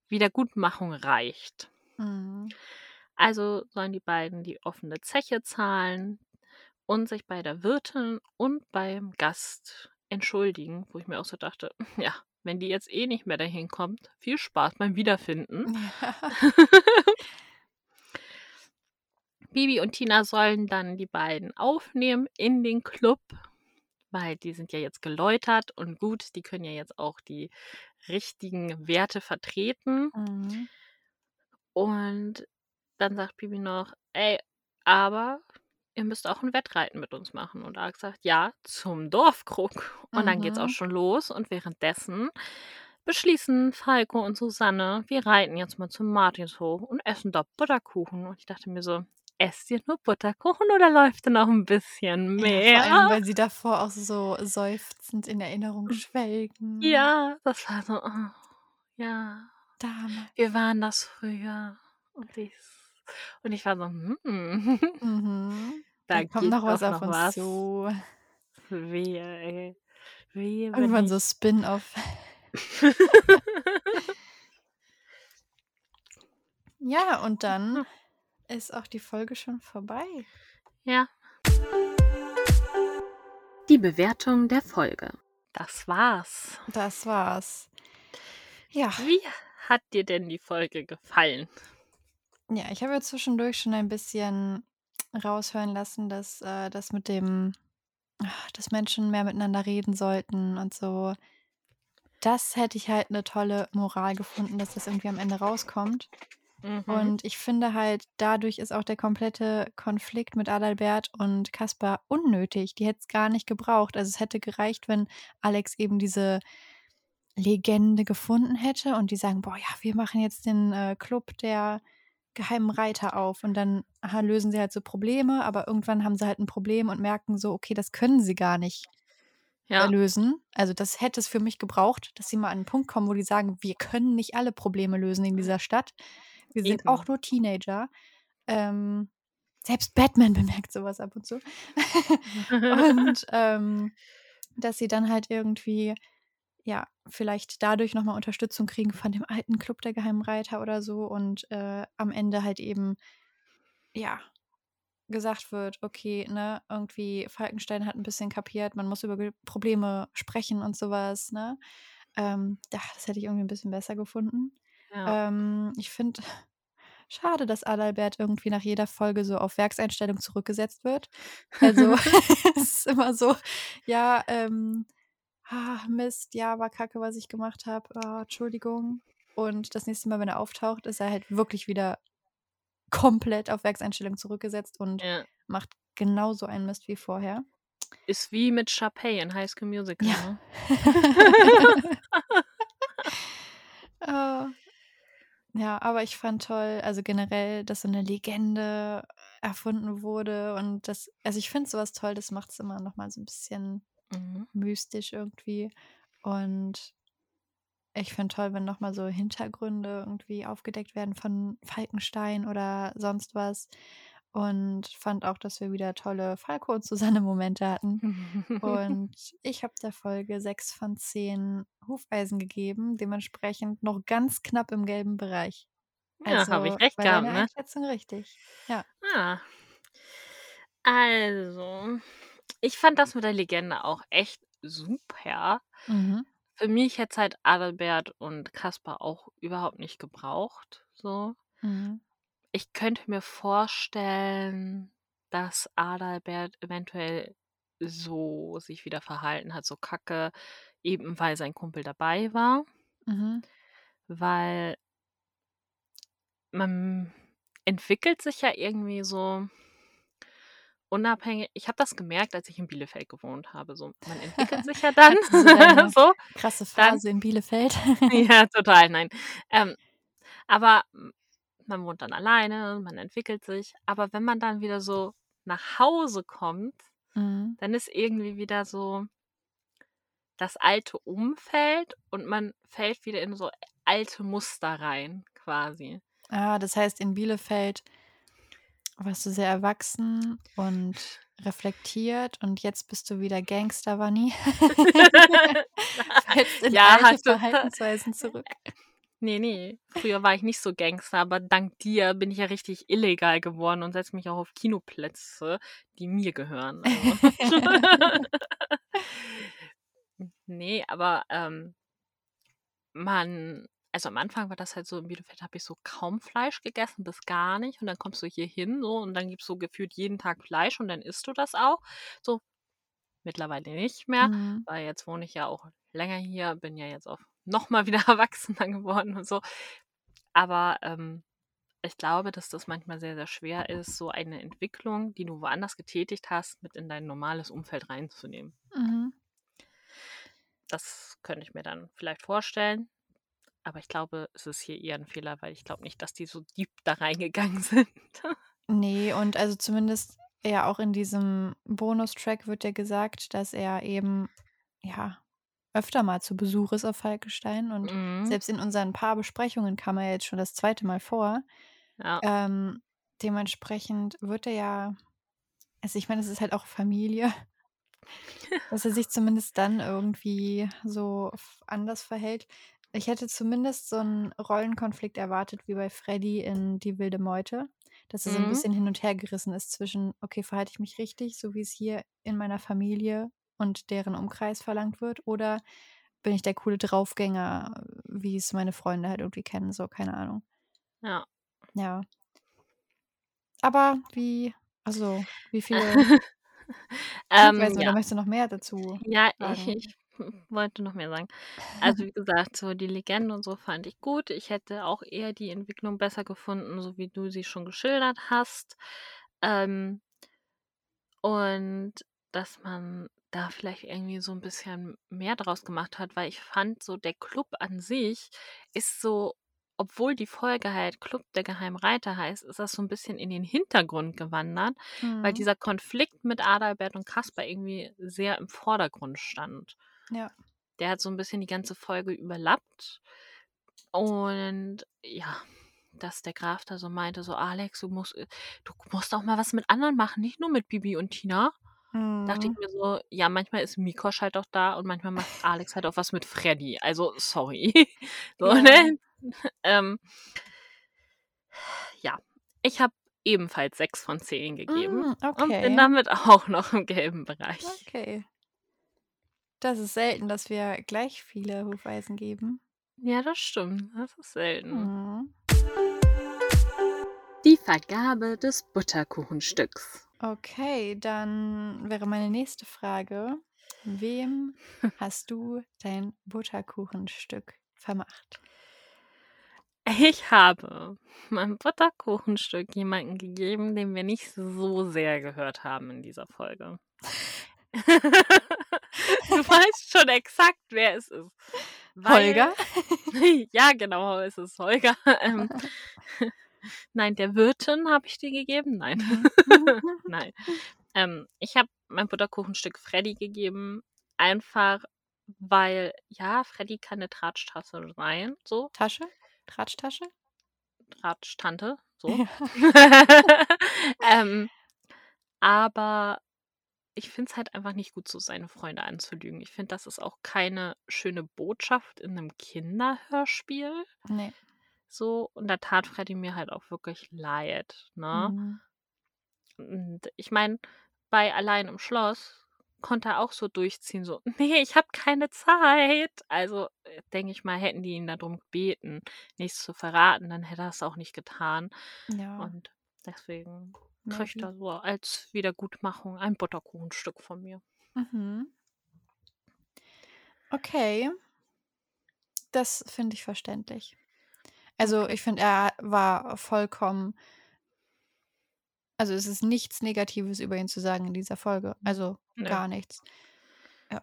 Wiedergutmachung reicht. Mhm. Also sollen die beiden die offene Zeche zahlen und sich bei der Wirtin und beim Gast entschuldigen, wo ich mir auch so dachte, <laughs> ja, wenn die jetzt eh nicht mehr dahin kommt, viel Spaß beim Wiederfinden. Ja. <laughs> Bibi und Tina sollen dann die beiden aufnehmen in den Club, weil die sind ja jetzt geläutert und gut, die können ja jetzt auch die richtigen Werte vertreten. Mhm. Und dann sagt Bibi noch, ey, aber ihr müsst auch ein Wettreiten mit uns machen. Und Alex sagt, ja, zum Dorfkrug. Und dann geht's auch Mhm. schon los. Und währenddessen beschließen Falco und Susanne, wir reiten jetzt mal zum Martinshof und essen da Butterkuchen. Und ich dachte mir so, esst ihr nur Butterkuchen oder läuft denn noch ein bisschen Ja, mehr? vor allem, weil sie davor auch so seufzend in Erinnerung schwelgen. Ja, das war so, oh, ja, Damals. wir waren das früher. Und ich, und ich war so, hm, Mhm. Da Da kommt noch was auf noch uns was. zu. Wehe, ey. Wehe, Irgendwann ich... so Spin-off. <laughs> Ja, und dann ist auch die Folge schon vorbei. ja. Die Bewertung der Folge. Das war's. Das war's. Ja, Wie hat dir denn die Folge gefallen? ja, ich habe ja zwischendurch schon ein bisschen raushören lassen, dass äh, das mit dem ah, dass Menschen mehr miteinander reden sollten und so. Das hätte ich halt 'ne tolle Moral gefunden, dass das irgendwie am Ende rauskommt. Mhm. Und ich finde halt, dadurch ist auch der komplette Konflikt mit Adalbert und Caspar unnötig. Die hätten's gar nicht gebraucht. Also, es hätte gereicht, wenn Alex eben diese Legende gefunden hätte und die sagen: „Boah, ja, wir machen jetzt den, äh, Club der Geheimen Reiter auf.“ Und dann, aha, lösen sie halt so Probleme, aber irgendwann haben sie halt 'n Problem und merken so: „Okay, das können sie gar nicht“ äh, Ja. lösen. Also, das hätte es für mich gebraucht, dass sie mal an 'n Punkt kommen, wo die sagen: „Wir können nicht alle Probleme lösen in dieser Stadt. Wir sind auch Eben. nur Teenager.“ Ähm, selbst Batman <laughs> bemerkt so was ab und zu. <laughs> Und, ähm, dass sie dann halt irgendwie, ja, vielleicht dadurch noch mal Unterstützung kriegen von dem alten Club der Geheimen Reiter oder so und, äh, am Ende halt eben, ja, gesagt wird: „Okay, ne, irgendwie Falkenstein hat 'n bisschen kapiert, man muss über Probleme sprechen“ und so was, ne? Ähm, ja, das hätte ich irgendwie 'n bisschen besser gefunden. Ja. Ähm, ich finde <laughs> schade, dass Adalbert irgendwie nach jeder Folge so auf Werkseinstellung zurückgesetzt wird. Also, <laughs> <laughs> es ist immer so: „Ja, ähm, ah, Mist, ja, war Kacke, was ich gemacht habe. Ah, Entschuldigung.“ Und das nächste Mal, wenn er auftaucht, ist er halt wirklich wieder komplett auf Werkseinstellung zurückgesetzt und Ja. macht genauso einen Mist wie vorher. Ist wie mit Sharpay in High School Musical, Ja. ne? <laughs> Ah. Ja, aber ich fand toll also, generell, dass so 'ne Legende erfunden wurde und das also, ich finde so was toll, das macht's immer noch mal so 'n bisschen Mhm. mystisch irgendwie. Und ich finde toll, wenn noch mal so Hintergründe irgendwie aufgedeckt werden von Falkenstein oder sonst was. Und fand auch, dass wir wieder tolle Falco und Susanne-Momente hatten. <laughs> Und ich habe der Folge 6 von 10 Hufeisen gegeben, dementsprechend noch ganz knapp im gelben Bereich. Ja, habe Also, ich recht gehabt, ne? Einschätzung richtig. Ja. Ah. Also, ich fand das mit der Legende auch echt super. Mhm. Für mich hätte es halt Adalbert und Caspar auch überhaupt nicht gebraucht, so. Mhm. Ich könnte mir vorstellen, dass Adalbert eventuell so sich wieder verhalten hat, so kacke, eben weil sein Kumpel dabei war. Mhm. Weil man entwickelt sich ja irgendwie so unabhängig ich habe das gemerkt, als ich in Bielefeld gewohnt habe, so. Man entwickelt sich ja <laughs> dann <laughs> so krasse dann Phase in Bielefeld? Ja, <laughs> total, nein. Ähm, aber man wohnt dann alleine, man entwickelt sich. Aber wenn man dann wieder so nach Hause kommt, Mhm. dann ist irgendwie wieder so das alte Umfeld und man fällt wieder in so alte Muster rein quasi. Ah, das heißt, in Bielefeld warst du sehr erwachsen und reflektiert und jetzt bist du wieder Gangster-Vani? <laughs> Fällst in Ja, alte. <laughs> Verhaltensweisen zurück? Ne, ne, früher war ich nicht so Gangster, aber dank dir bin ich ja richtig illegal geworden und setze mich auch auf Kinoplätze, die mir gehören, also. <laughs> Ne, aber, ähm man also, am Anfang war das halt so in Bielefeld habe ich so kaum Fleisch gegessen, bis gar nicht. Und dann kommst du hier hin so und dann gibt's so gefühlt jeden Tag Fleisch und dann isst du das auch. So, mittlerweile nicht mehr, Mhm. weil jetzt wohne ich ja auch länger hier, bin ja jetzt auch noch mal wieder <laughs> erwachsener geworden und so. Aber, ähm, ich glaube, dass das manchmal sehr, sehr schwer ist, so eine Entwicklung, die du woanders getätigt hast, mit in dein normales Umfeld reinzunehmen. Mhm. Das könnte ich mir dann vielleicht vorstellen. Aber ich glaube, es ist hier eher 'n Fehler, weil ich glaube nicht, dass die so deep da reingegangen <laughs> sind. Ne, und also, zumindest ja auch in diesem Bonustrack wird ja gesagt, dass er eben, ja, öfter mal zu Besuch ist auf Falkenstein und Mhm. selbst in unseren Paarbesprechungen kam er jetzt schon das 2. Mal vor. Ja. Ähm, dementsprechend wird er ja also, ich meine, es ist halt auch Familie <laughs> dass er sich zumindest dann irgendwie so anders verhält. Ich hätte zumindest so 'n Rollenkonflikt erwartet wie bei Freddy in Die wilde Meute, dass er so 'n Mhm. bisschen hin und hergerissen ist zwischen: „Okay, verhalte ich mich richtig, so wie's hier in meiner Familie und deren Umkreis verlangt wird, oder bin ich der coole Draufgänger, wie's meine Freunde halt irgendwie kennen?“ So, keine Ahnung. Ja. Ja. Aber wie also, wie <laughs> viele Ähm, Weiß oder ja. möchtest du noch mehr dazu Ja, ich ich <laughs> wollte noch mehr sagen. Also, wie gesagt, so die Legende und so fand ich gut. Ich hätte auch eher die Entwicklung besser gefunden, so wie du sie schon geschildert hast. Ähm und dass man da vielleicht irgendwie so 'n bisschen mehr draus gemacht hat, weil ich fand so, der Club an sich ist so obwohl die Folge halt Club der Geheimen Reiter heißt, ist das so 'n bisschen in den Hintergrund gewandert, weil Mhm. dieser Konflikt mit Adalbert und Kasper irgendwie sehr im Vordergrund stand. Ja. Der hat so 'n bisschen die ganze Folge überlappt. Und ja, dass der Graf da so meinte, so: „Alex, du musst äh, du musst auch mal was mit anderen machen, nicht nur mit Bibi und Tina.“ Dachte ich Mhm. mir so: „Ja, manchmal ist Mikosch halt auch da und manchmal macht Alex halt auch was mit Freddy. Also, sorry.“ <laughs> So, Ja. ne? <laughs> Ähm ja, ich habe ebenfalls 6 von 10 gegeben Hm, und bin okay. damit <laughs> auch noch im gelben Bereich. Okay. Das ist selten, dass wir gleich viele Hufeisen geben. Ja, das stimmt. Das ist selten. Mhm. Die Vergabe des Butterkuchenstücks. Okay, dann wäre meine nächste Frage: Wem <laughs> hast du dein Butterkuchenstück vermacht? Ich habe mein Butterkuchenstück jemanden gegeben, den wir nicht so sehr gehört haben in dieser Folge. <laughs> <laughs> <laughs> Du weißt schon exakt, wer es ist. Weil Holger? <laughs> ja, genau, es ist Holger. Ähm, <laughs> nein, der Wirtin habe ich die gegeben. Nein. Nein. Ähm, ich habe mein Butterkuchenstück Freddy gegeben, einfach weil ja, Freddy kann 'ne Tratschtasse sein, so. Tasche? Tratschtasche? Tratsch-Tante, so. Ja. Ähm, aber ich finde es halt einfach nicht gut, so seine Freunde anzulügen. Ich finde, das ist auch keine schöne Botschaft in 'nem Kinderhörspiel. Ne. So, und da tat Freddy mir halt auch wirklich leid, ne? Mhm. Und ich meine, bei Allein im Schloss konnte er auch so durchziehen, so: <laughs> „Ne, ich habe keine Zeit.“ Also, äh, denke ich mal, hätten die ihn da drum gebeten, nichts zu verraten, dann hätte er's auch nicht getan. Ja. Und deswegen kriegt er so als Wiedergutmachung ein Butterkuchenstück von mir. Mhm. Okay. Das finde ich verständlich. Also, ich finde, er war vollkommen also, es ist nichts Negatives über ihn zu sagen in dieser Folge. Also, Nö. gar nichts. Ja.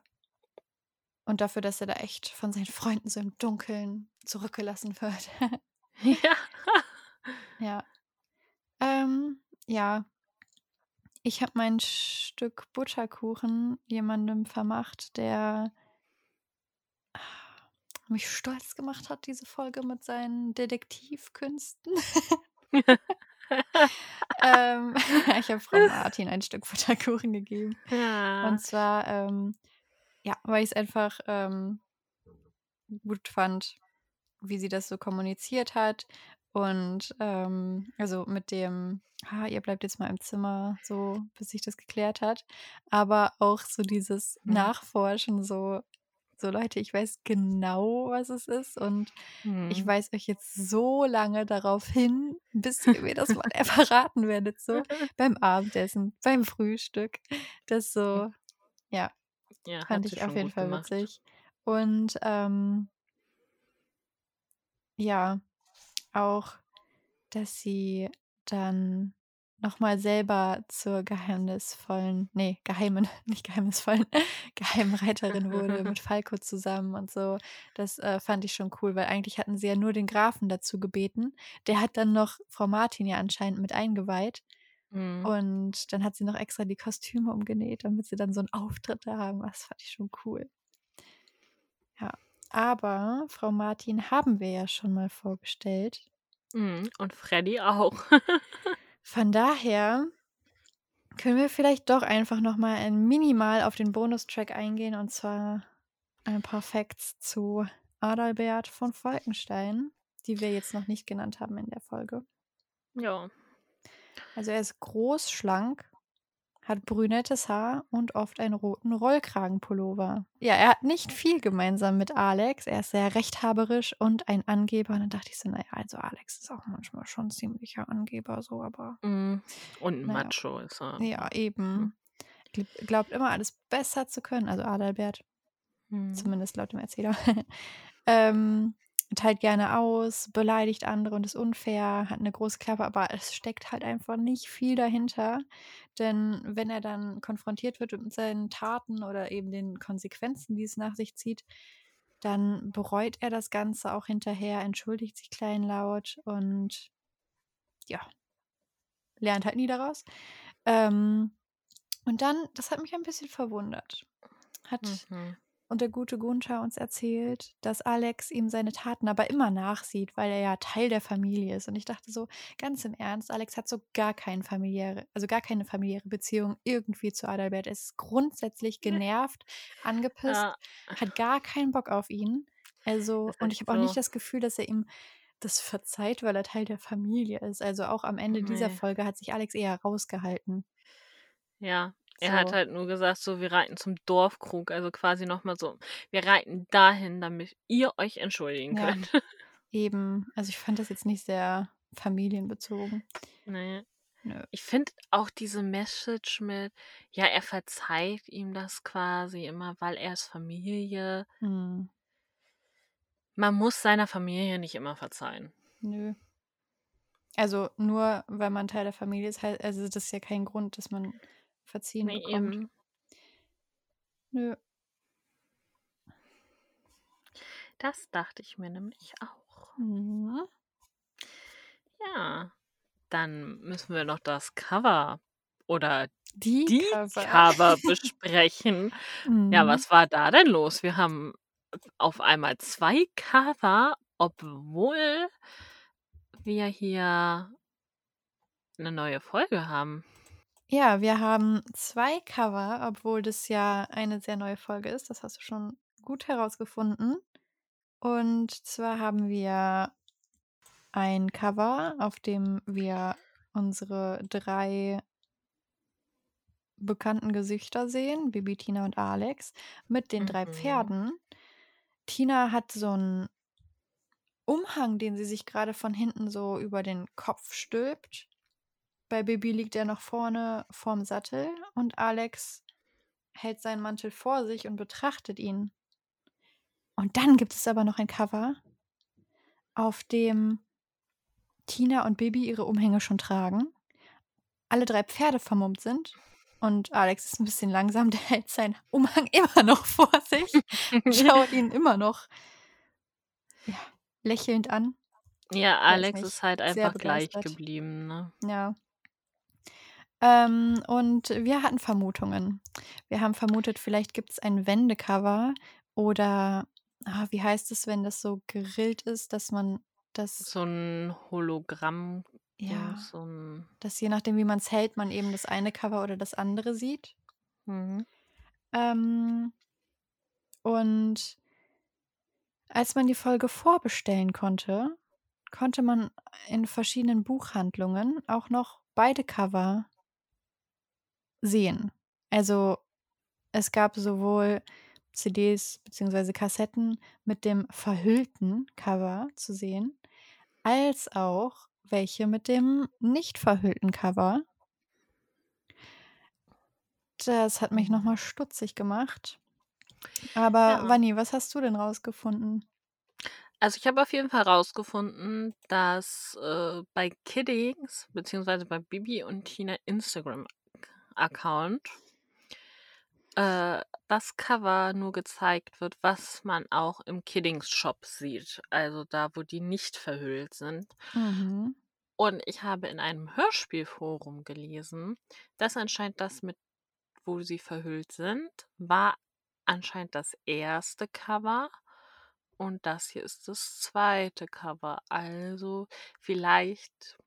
Und dafür, dass er da echt von seinen Freunden so im Dunkeln zurückgelassen wird. <laughs> Ja. <laughs> Ja. Ähm, ja. Ich habe mein Stück Butterkuchen jemandem vermacht, der mich stolz gemacht hat, diese Folge mit seinen Detektivkünsten. <laughs> Ähm, <laughs> ich habe Frau Martin ein Stück Butterkuchen gegeben. Ja. Und zwar, ähm, ja, weil ich's einfach, ähm gut fand, wie sie das so kommuniziert hat. Und, ähm, also, mit dem: „Ah, ihr bleibt jetzt mal im Zimmer, so, bis sich das geklärt hat.“ Aber auch so dieses Mhm. Nachforschen, so so: „Leute, ich weiß genau, was es ist und ich Mhm. weise euch jetzt so lange darauf hin, bis ihr mir das <laughs> mal, <laughs> verraten werdet“, so beim Abendessen, beim Frühstück. Das Hm. so ja, Ja, fand ich auf jeden Fall gemacht. witzig. Und, ähm ja, auch, dass sie dann noch mal selber zur geheimnisvollen ne, geheimen, <laughs> nicht geheimnisvollen, <laughs> Geheimreiterin wurde mit <laughs> Falco zusammen und so. Das, äh, fand ich schon cool, weil eigentlich hatten sie ja nur den Grafen dazu gebeten. Der hat dann noch Frau Martin ja anscheinend mit eingeweiht. Mhm. Und dann hat sie noch extra die Kostüme umgenäht, damit sie dann so 'n Auftritt da haben. Das fand ich schon cool. Aber Frau Martin haben wir ja schon mal vorgestellt. Mhm, und Freddy auch. Von daher können wir vielleicht doch einfach noch mal ein minimal auf den Bonustrack eingehen, und zwar ein paar Facts zu Adalbert von Falkenstein, die wir jetzt noch nicht genannt haben in der Folge. Ja. Also, er ist groß, schlank, hat brünettes Haar und oft einen roten Rollkragenpullover. Ja, er hat nicht viel gemeinsam mit Alex. Er ist sehr rechthaberisch und ein Angeber. Und dann dachte ich so: „Na ja, also, Alex ist auch manchmal schon 'n ziemlicher Angeber so, aber“ Mhm, und 'n na ja. Macho ist er. Ja, Hm. eben. gl- glaubt immer alles besser zu können, also Adalbert, Mhm. zumindest laut dem Erzähler. <laughs> ähm, teilt gerne aus, beleidigt andere und ist unfair, hat eine große Klappe, aber es steckt halt einfach nicht viel dahinter. Denn wenn er dann konfrontiert wird mit seinen Taten oder eben den Konsequenzen, die es nach sich zieht, dann bereut er das Ganze auch hinterher, entschuldigt sich kleinlaut und ja, lernt halt nie daraus. Ähm, und dann, das hat mich ein bisschen verwundert, hat Mhm. Und der gute Gunther uns erzählt, dass Alex ihm seine Taten aber immer nachsieht, weil er ja Teil der Familie ist. Und ich dachte so, ganz im Ernst, Alex hat so gar keine familiäre, also gar keine familiäre Beziehung irgendwie zu Adalbert. Er ist grundsätzlich genervt, angepisst, Ja, hat gar keinen Bock auf ihn. Also, und ich habe auch nicht das Gefühl, dass er ihm das verzeiht, weil er Teil der Familie ist. Also auch am Ende dieser Nee. Folge hat sich Alex eher rausgehalten. Ja, er hat So. halt nur gesagt, so, wir reiten zum Dorfkrug, also quasi nochmal so, wir reiten dahin, damit ihr euch entschuldigen Ja. könnt. <laughs> Eben, also ich fand das jetzt nicht sehr familienbezogen. Nee. Nö. Ich finde auch diese Message mit, ja, er verzeiht ihm das quasi immer, weil er ist Familie. Hm, Man muss seiner Familie nicht immer verzeihen. nö. Also nur weil man Teil der Familie ist, also das ist ja kein Grund, dass man verziehen Nee, bekommt. eben. Nö. Das dachte ich mir nämlich auch. Mhm. Ja, dann müssen wir noch das Cover oder Die, die Cover. Cover <laughs> besprechen. Ja, Mhm. was war da denn los? Wir haben auf einmal zwei Cover, obwohl wir hier eine neue Folge haben. Ja, wir haben zwei Cover, obwohl das ja eine sehr neue Folge ist. Das hast du schon gut herausgefunden. Und zwar haben wir ein Cover, auf dem wir unsere drei bekannten Gesichter sehen, Bibi, Tina und Alex, mit den drei Mhm. Pferden. Tina hat so einen Umhang, den sie sich gerade von hinten so über den Kopf stülpt. Bei Bibi liegt er noch vorne vorm Sattel und Alex hält seinen Mantel vor sich und betrachtet ihn. Und dann gibt es aber noch ein Cover, auf dem Tina und Bibi ihre Umhänge schon tragen, alle drei Pferde vermummt sind und Alex ist ein bisschen langsam, <laughs> der hält seinen Umhang immer noch vor sich und schaut ihn immer noch ja, lächelnd an. Ja, Alex ist halt einfach gleich geblieben, ne? Ja. Ähm, und wir hatten Vermutungen. Wir haben vermutet, vielleicht gibt es ein Wendecover oder ah, wie heißt es, wenn das so gerillt ist, dass man das, So ein Hologramm, ja, so ein. dass je nachdem, wie man es hält, man eben das eine Cover oder das andere sieht. Mhm. Ähm, und als man die Folge vorbestellen konnte, konnte man in verschiedenen Buchhandlungen auch noch beide Cover sehen. Also es gab sowohl CDs bzw. Kassetten mit dem verhüllten Cover zu sehen, als auch welche mit dem nicht verhüllten Cover. Das hat mich Mhm. nochmal stutzig gemacht. Aber Ja. Vanni, was hast du denn rausgefunden? Also ich habe auf jeden Fall rausgefunden, dass äh, bei Kiddings, beziehungsweise bei Bibi und Tina Instagram-Account, äh, das Cover nur gezeigt wird, was man auch im Kiddings-Shop sieht. Also da, wo die nicht verhüllt sind. Mhm. Und ich habe in einem Hörspielforum gelesen, dass anscheinend das mit, wo sie verhüllt sind, war anscheinend das erste Cover. Und das hier ist das zweite Cover. Also vielleicht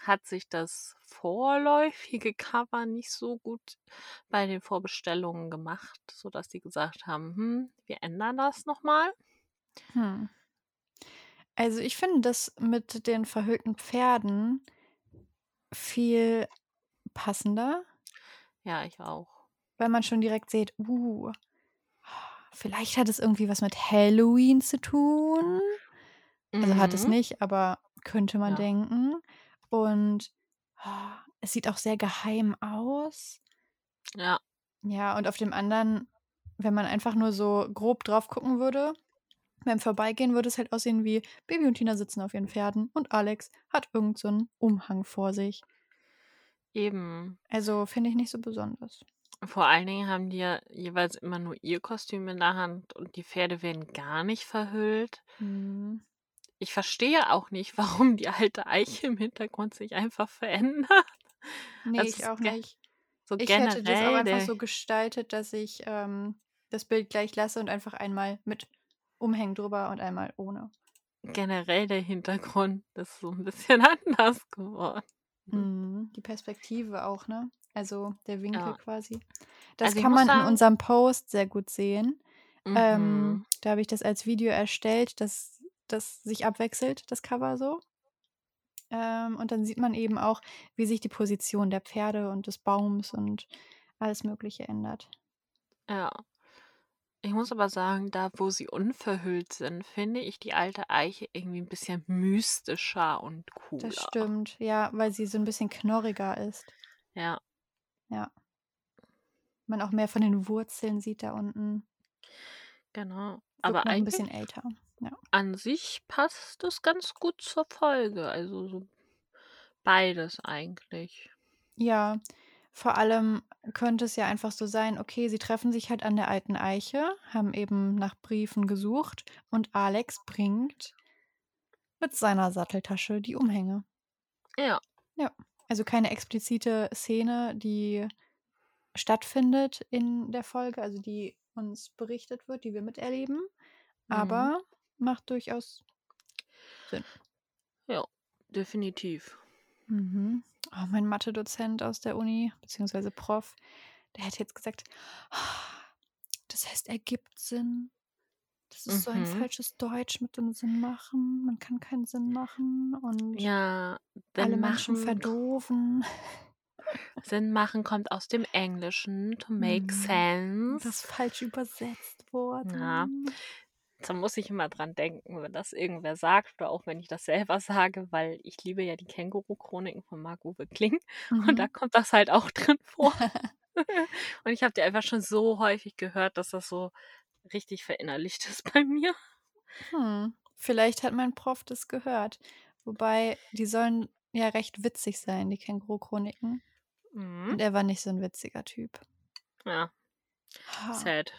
hat sich das vorläufige Cover nicht so gut bei den Vorbestellungen gemacht, sodass die gesagt haben, hm, wir ändern das nochmal. Hm. Also ich finde das mit den verhüllten Pferden viel passender, Ja, ich auch. weil man schon direkt sieht, uh, vielleicht hat es irgendwie was mit Halloween zu tun. Also hat es Mhm. nicht, aber könnte man Ja. denken. Und ah, es sieht auch sehr geheim aus. Ja. Ja, und auf dem anderen, wenn man einfach nur so grob drauf gucken würde, beim Vorbeigehen würde es halt aussehen wie Baby und Tina sitzen auf ihren Pferden und Alex hat irgend so Umhang vor sich. Eben. Also, finde ich nicht so besonders. Vor allen Dingen haben die ja jeweils immer nur ihr Kostüm in der Hand und die Pferde werden gar nicht verhüllt. Mhm. Ich verstehe auch nicht, warum die alte Eiche im Hintergrund sich einfach verändert. Ne, Also, ich auch nicht. so Ich hätte das auch einfach so gestaltet, dass ich, ähm, das Bild gleich lasse und einfach einmal mit Umhängen drüber und einmal ohne. generell der Hintergrund ist so 'n bisschen <laughs> anders geworden. Mhm. Die Perspektive auch, ne? Also, der Winkel Ja. quasi. Das Also, kann man in sagen unserem Post sehr gut sehen. Ähm, Mhm. da habe ich das als Video erstellt, dass das sich abwechselt, das Cover so. Ähm, und dann sieht man eben auch, wie sich die Position der Pferde und des Baums und alles Mögliche ändert. Ja. Ich muss aber sagen, da, wo sie unverhüllt sind, finde ich die alte Eiche irgendwie 'n bisschen mystischer und Das cooler. stimmt, ja, weil sie so 'n bisschen knorriger ist. Ja. Ja. Man auch mehr von den Wurzeln sieht da unten. Genau. Wirkt Aber noch 'n bisschen eigentlich älter, ja. an sich passt das ganz gut zur Folge, also so beides eigentlich. Ja, vor allem könnte es ja einfach so sein, okay, sie treffen sich halt an der alten Eiche, haben eben nach Briefen gesucht und Alex bringt mit seiner Satteltasche die Umhänge. Ja. Ja, also keine explizite Szene, die stattfindet in der Folge, also die uns berichtet wird, die wir miterleben, Mhm. Macht durchaus Sinn. Ja, definitiv. Mhm. Oh, mein Mathedozent aus der Uni, beziehungsweise Prof, der hätte jetzt gesagt: „Das heißt, ergibt Sinn. Das ist so ein Mhm. falsches Deutsch mit dem Sinn machen. Man kann keinen Sinn machen und Ja, alle Menschen machen verdoofen.“ <laughs> Sinn machen kommt aus dem Englischen, to make Mhm. Das sense. falsch übersetzt wurde. Ja. Da muss ich immer dran denken, wenn das irgendwer sagt oder auch wenn ich das selber sage, weil ich liebe ja die Känguru-Chroniken von Marc-Uwe Kling <laughs> und da Mhm. kommt das halt auch drin <laughs> vor. <laughs> Und ich habe die einfach schon so häufig gehört, dass das so richtig verinnerlicht ist bei mir. Hm, vielleicht hat mein Prof das gehört. Wobei, die sollen ja recht witzig sein, die Känguru-Chroniken. Mhm. Und er war nicht so 'n witziger Typ. Ja. Sad.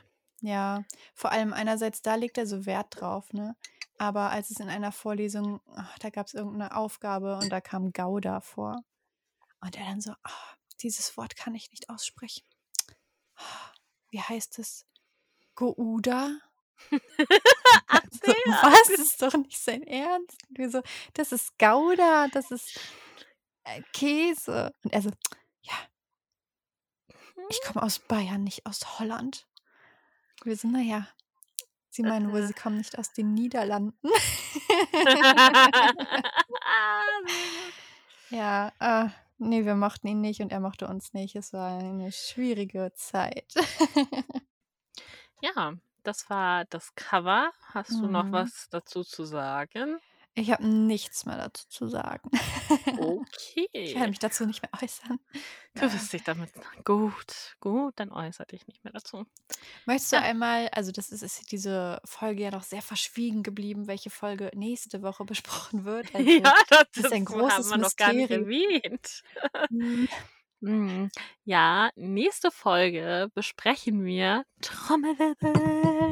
Ja, vor allem einerseits, da legt er so Wert drauf, ne? Aber als es in einer Vorlesung ach, da gab's irgend 'ne Aufgabe und da kam Gouda vor. Und er dann so: „Ah, dieses Wort kann ich nicht aussprechen. Wie heißt es? Gouda?“ Ach <laughs> <laughs> So, ne, was? Das ist doch nicht sein Ernst. Und wir so: „Das ist Gouda, das ist, äh, Käse.“ Und er so: „Ja.“ „Ich komme aus Bayern, nicht aus Holland.“ Wir so: „Na ja, Sie meinen wohl. Sie kommen nicht aus den Niederlanden?“ <laughs> Sehr gut. Ja, äh, ne, wir mochten ihn nicht und er mochte uns nicht. Es war eine schwierige Zeit. Ja, das war das Cover. Hast du noch Mhm. was dazu zu sagen? Ich habe nichts mehr dazu zu sagen. <laughs> Ich werde Okay. mich dazu nicht mehr <laughs> äußern. Du wirst dich damit <laughs> gut, gut, dann äußere dich nicht mehr dazu. Möchtest du Ja. einmal also, das ist ist diese Folge ja noch sehr verschwiegen geblieben, welche Folge nächste Woche besprochen wird. Also, Ja, das das ist ein das haben großes wir noch gar nicht Mysterium. erwähnt. Mhm. Mhm. Ja, nächste Folge besprechen wir Trommelwirbel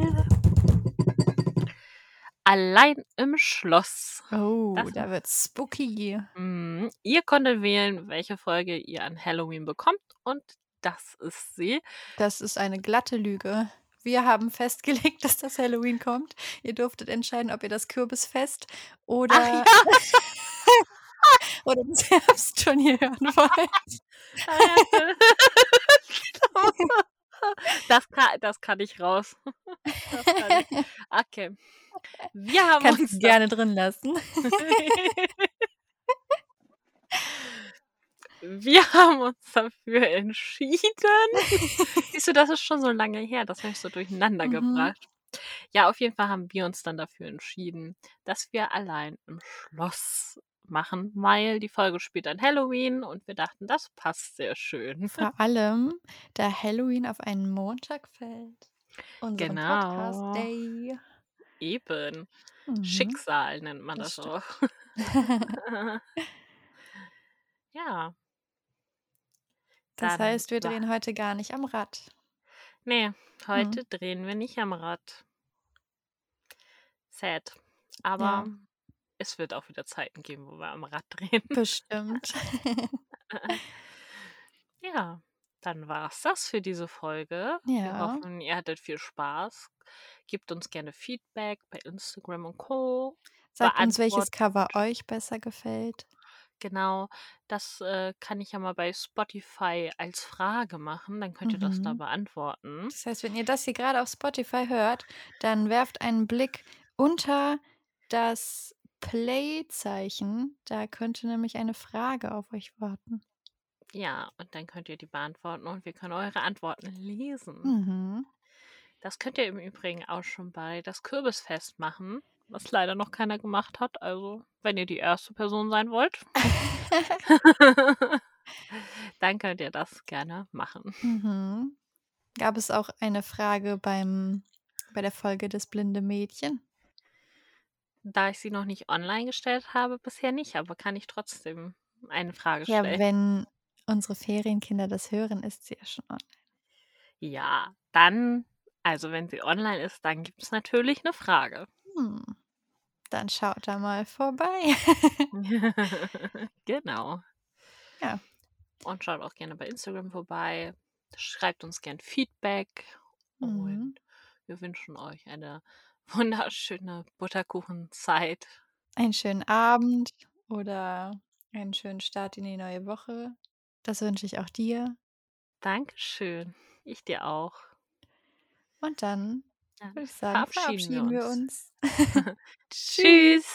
Allein im Schloss. Oh, Das da wird's spooky. Mhm. Ihr konntet wählen, welche Folge ihr an Halloween bekommt und das ist sie. Das ist eine glatte Lüge. Wir haben <laughs> festgelegt, dass das Halloween kommt. Ihr durftet entscheiden, ob ihr das Kürbisfest oder ja. <laughs> oder das Herbstturnier hören <laughs> wollt. <laughs> Das ka das kann ich raus. <laughs> Das kann ich. <laughs> Okay. Wir haben Kannst uns gerne drin lassen. Wir haben uns dafür entschieden Siehst du, das ist schon so lange her, das habe ich so durcheinander Mhm. gebracht. Ja, auf jeden Fall haben wir uns dann dafür entschieden, dass wir allein im Schloss machen, weil die Folge spielt an Halloween und wir dachten, das passt sehr schön. Vor <laughs> allem, da Halloween auf einen Montag fällt. Unseren Genau. Podcast-Day. Eben. Mhm. Schicksal nennt man Das das auch. <laughs> <laughs> ja. Das Dann heißt, wir wa drehen heute gar nicht am Rad. Ne, Mhm. heute drehen wir nicht am Rad. Sad. Aber Ja. Es wird auch wieder Zeiten geben, wo wir am Rad <laughs> drehen. Bestimmt. <laughs> Ja, dann war's das für diese Folge. Wir Ja. hoffen, ihr hattet viel Spaß. Gebt uns gerne Feedback bei Instagram und Co. Sagt uns, welches Cover euch besser gefällt. Genau, das, äh, kann ich ja mal bei Spotify als Frage machen, dann könnt ihr das da Mhm. beantworten. Das heißt, wenn ihr das hier grade auf Spotify hört, dann werft einen Blick unter das Play-Zeichen. Da könnte nämlich eine Frage auf euch warten. Ja, und dann könnt ihr die beantworten und wir können eure Antworten lesen. Mhm. Das könnt ihr im Übrigen auch schon bei das Kürbisfest machen, was leider noch keiner gemacht hat. Also, wenn ihr die erste Person sein wollt, <laughs> <laughs> dann könnt ihr das gerne machen. Mhm. Gab es auch eine Frage beim bei der Folge Das blinde Mädchen? Da ich sie noch nicht online gestellt habe, bisher nicht, aber kann ich trotzdem eine Frage Ja, stellen. wenn unsere Ferienkinder das hören, ist sie ja schon online. Ja, dann also, wenn sie online ist, dann gibt's natürlich 'ne Frage. Hm. Dann schaut da mal vorbei. <laughs> <laughs> Genau. Ja. Und schaut auch gerne bei Instagram vorbei. Schreibt uns gern Feedback Mhm. und wir wünschen euch eine wunderschöne Butterkuchenzeit. Einen schönen Abend oder einen schönen Start in die neue Woche. Das wünsche ich auch dir. Dankeschön. Ich dir auch. Und dann Dann würde ich sagen, verabschieden wir verabschieden wir uns. uns. <laughs> <laughs> Tschüss.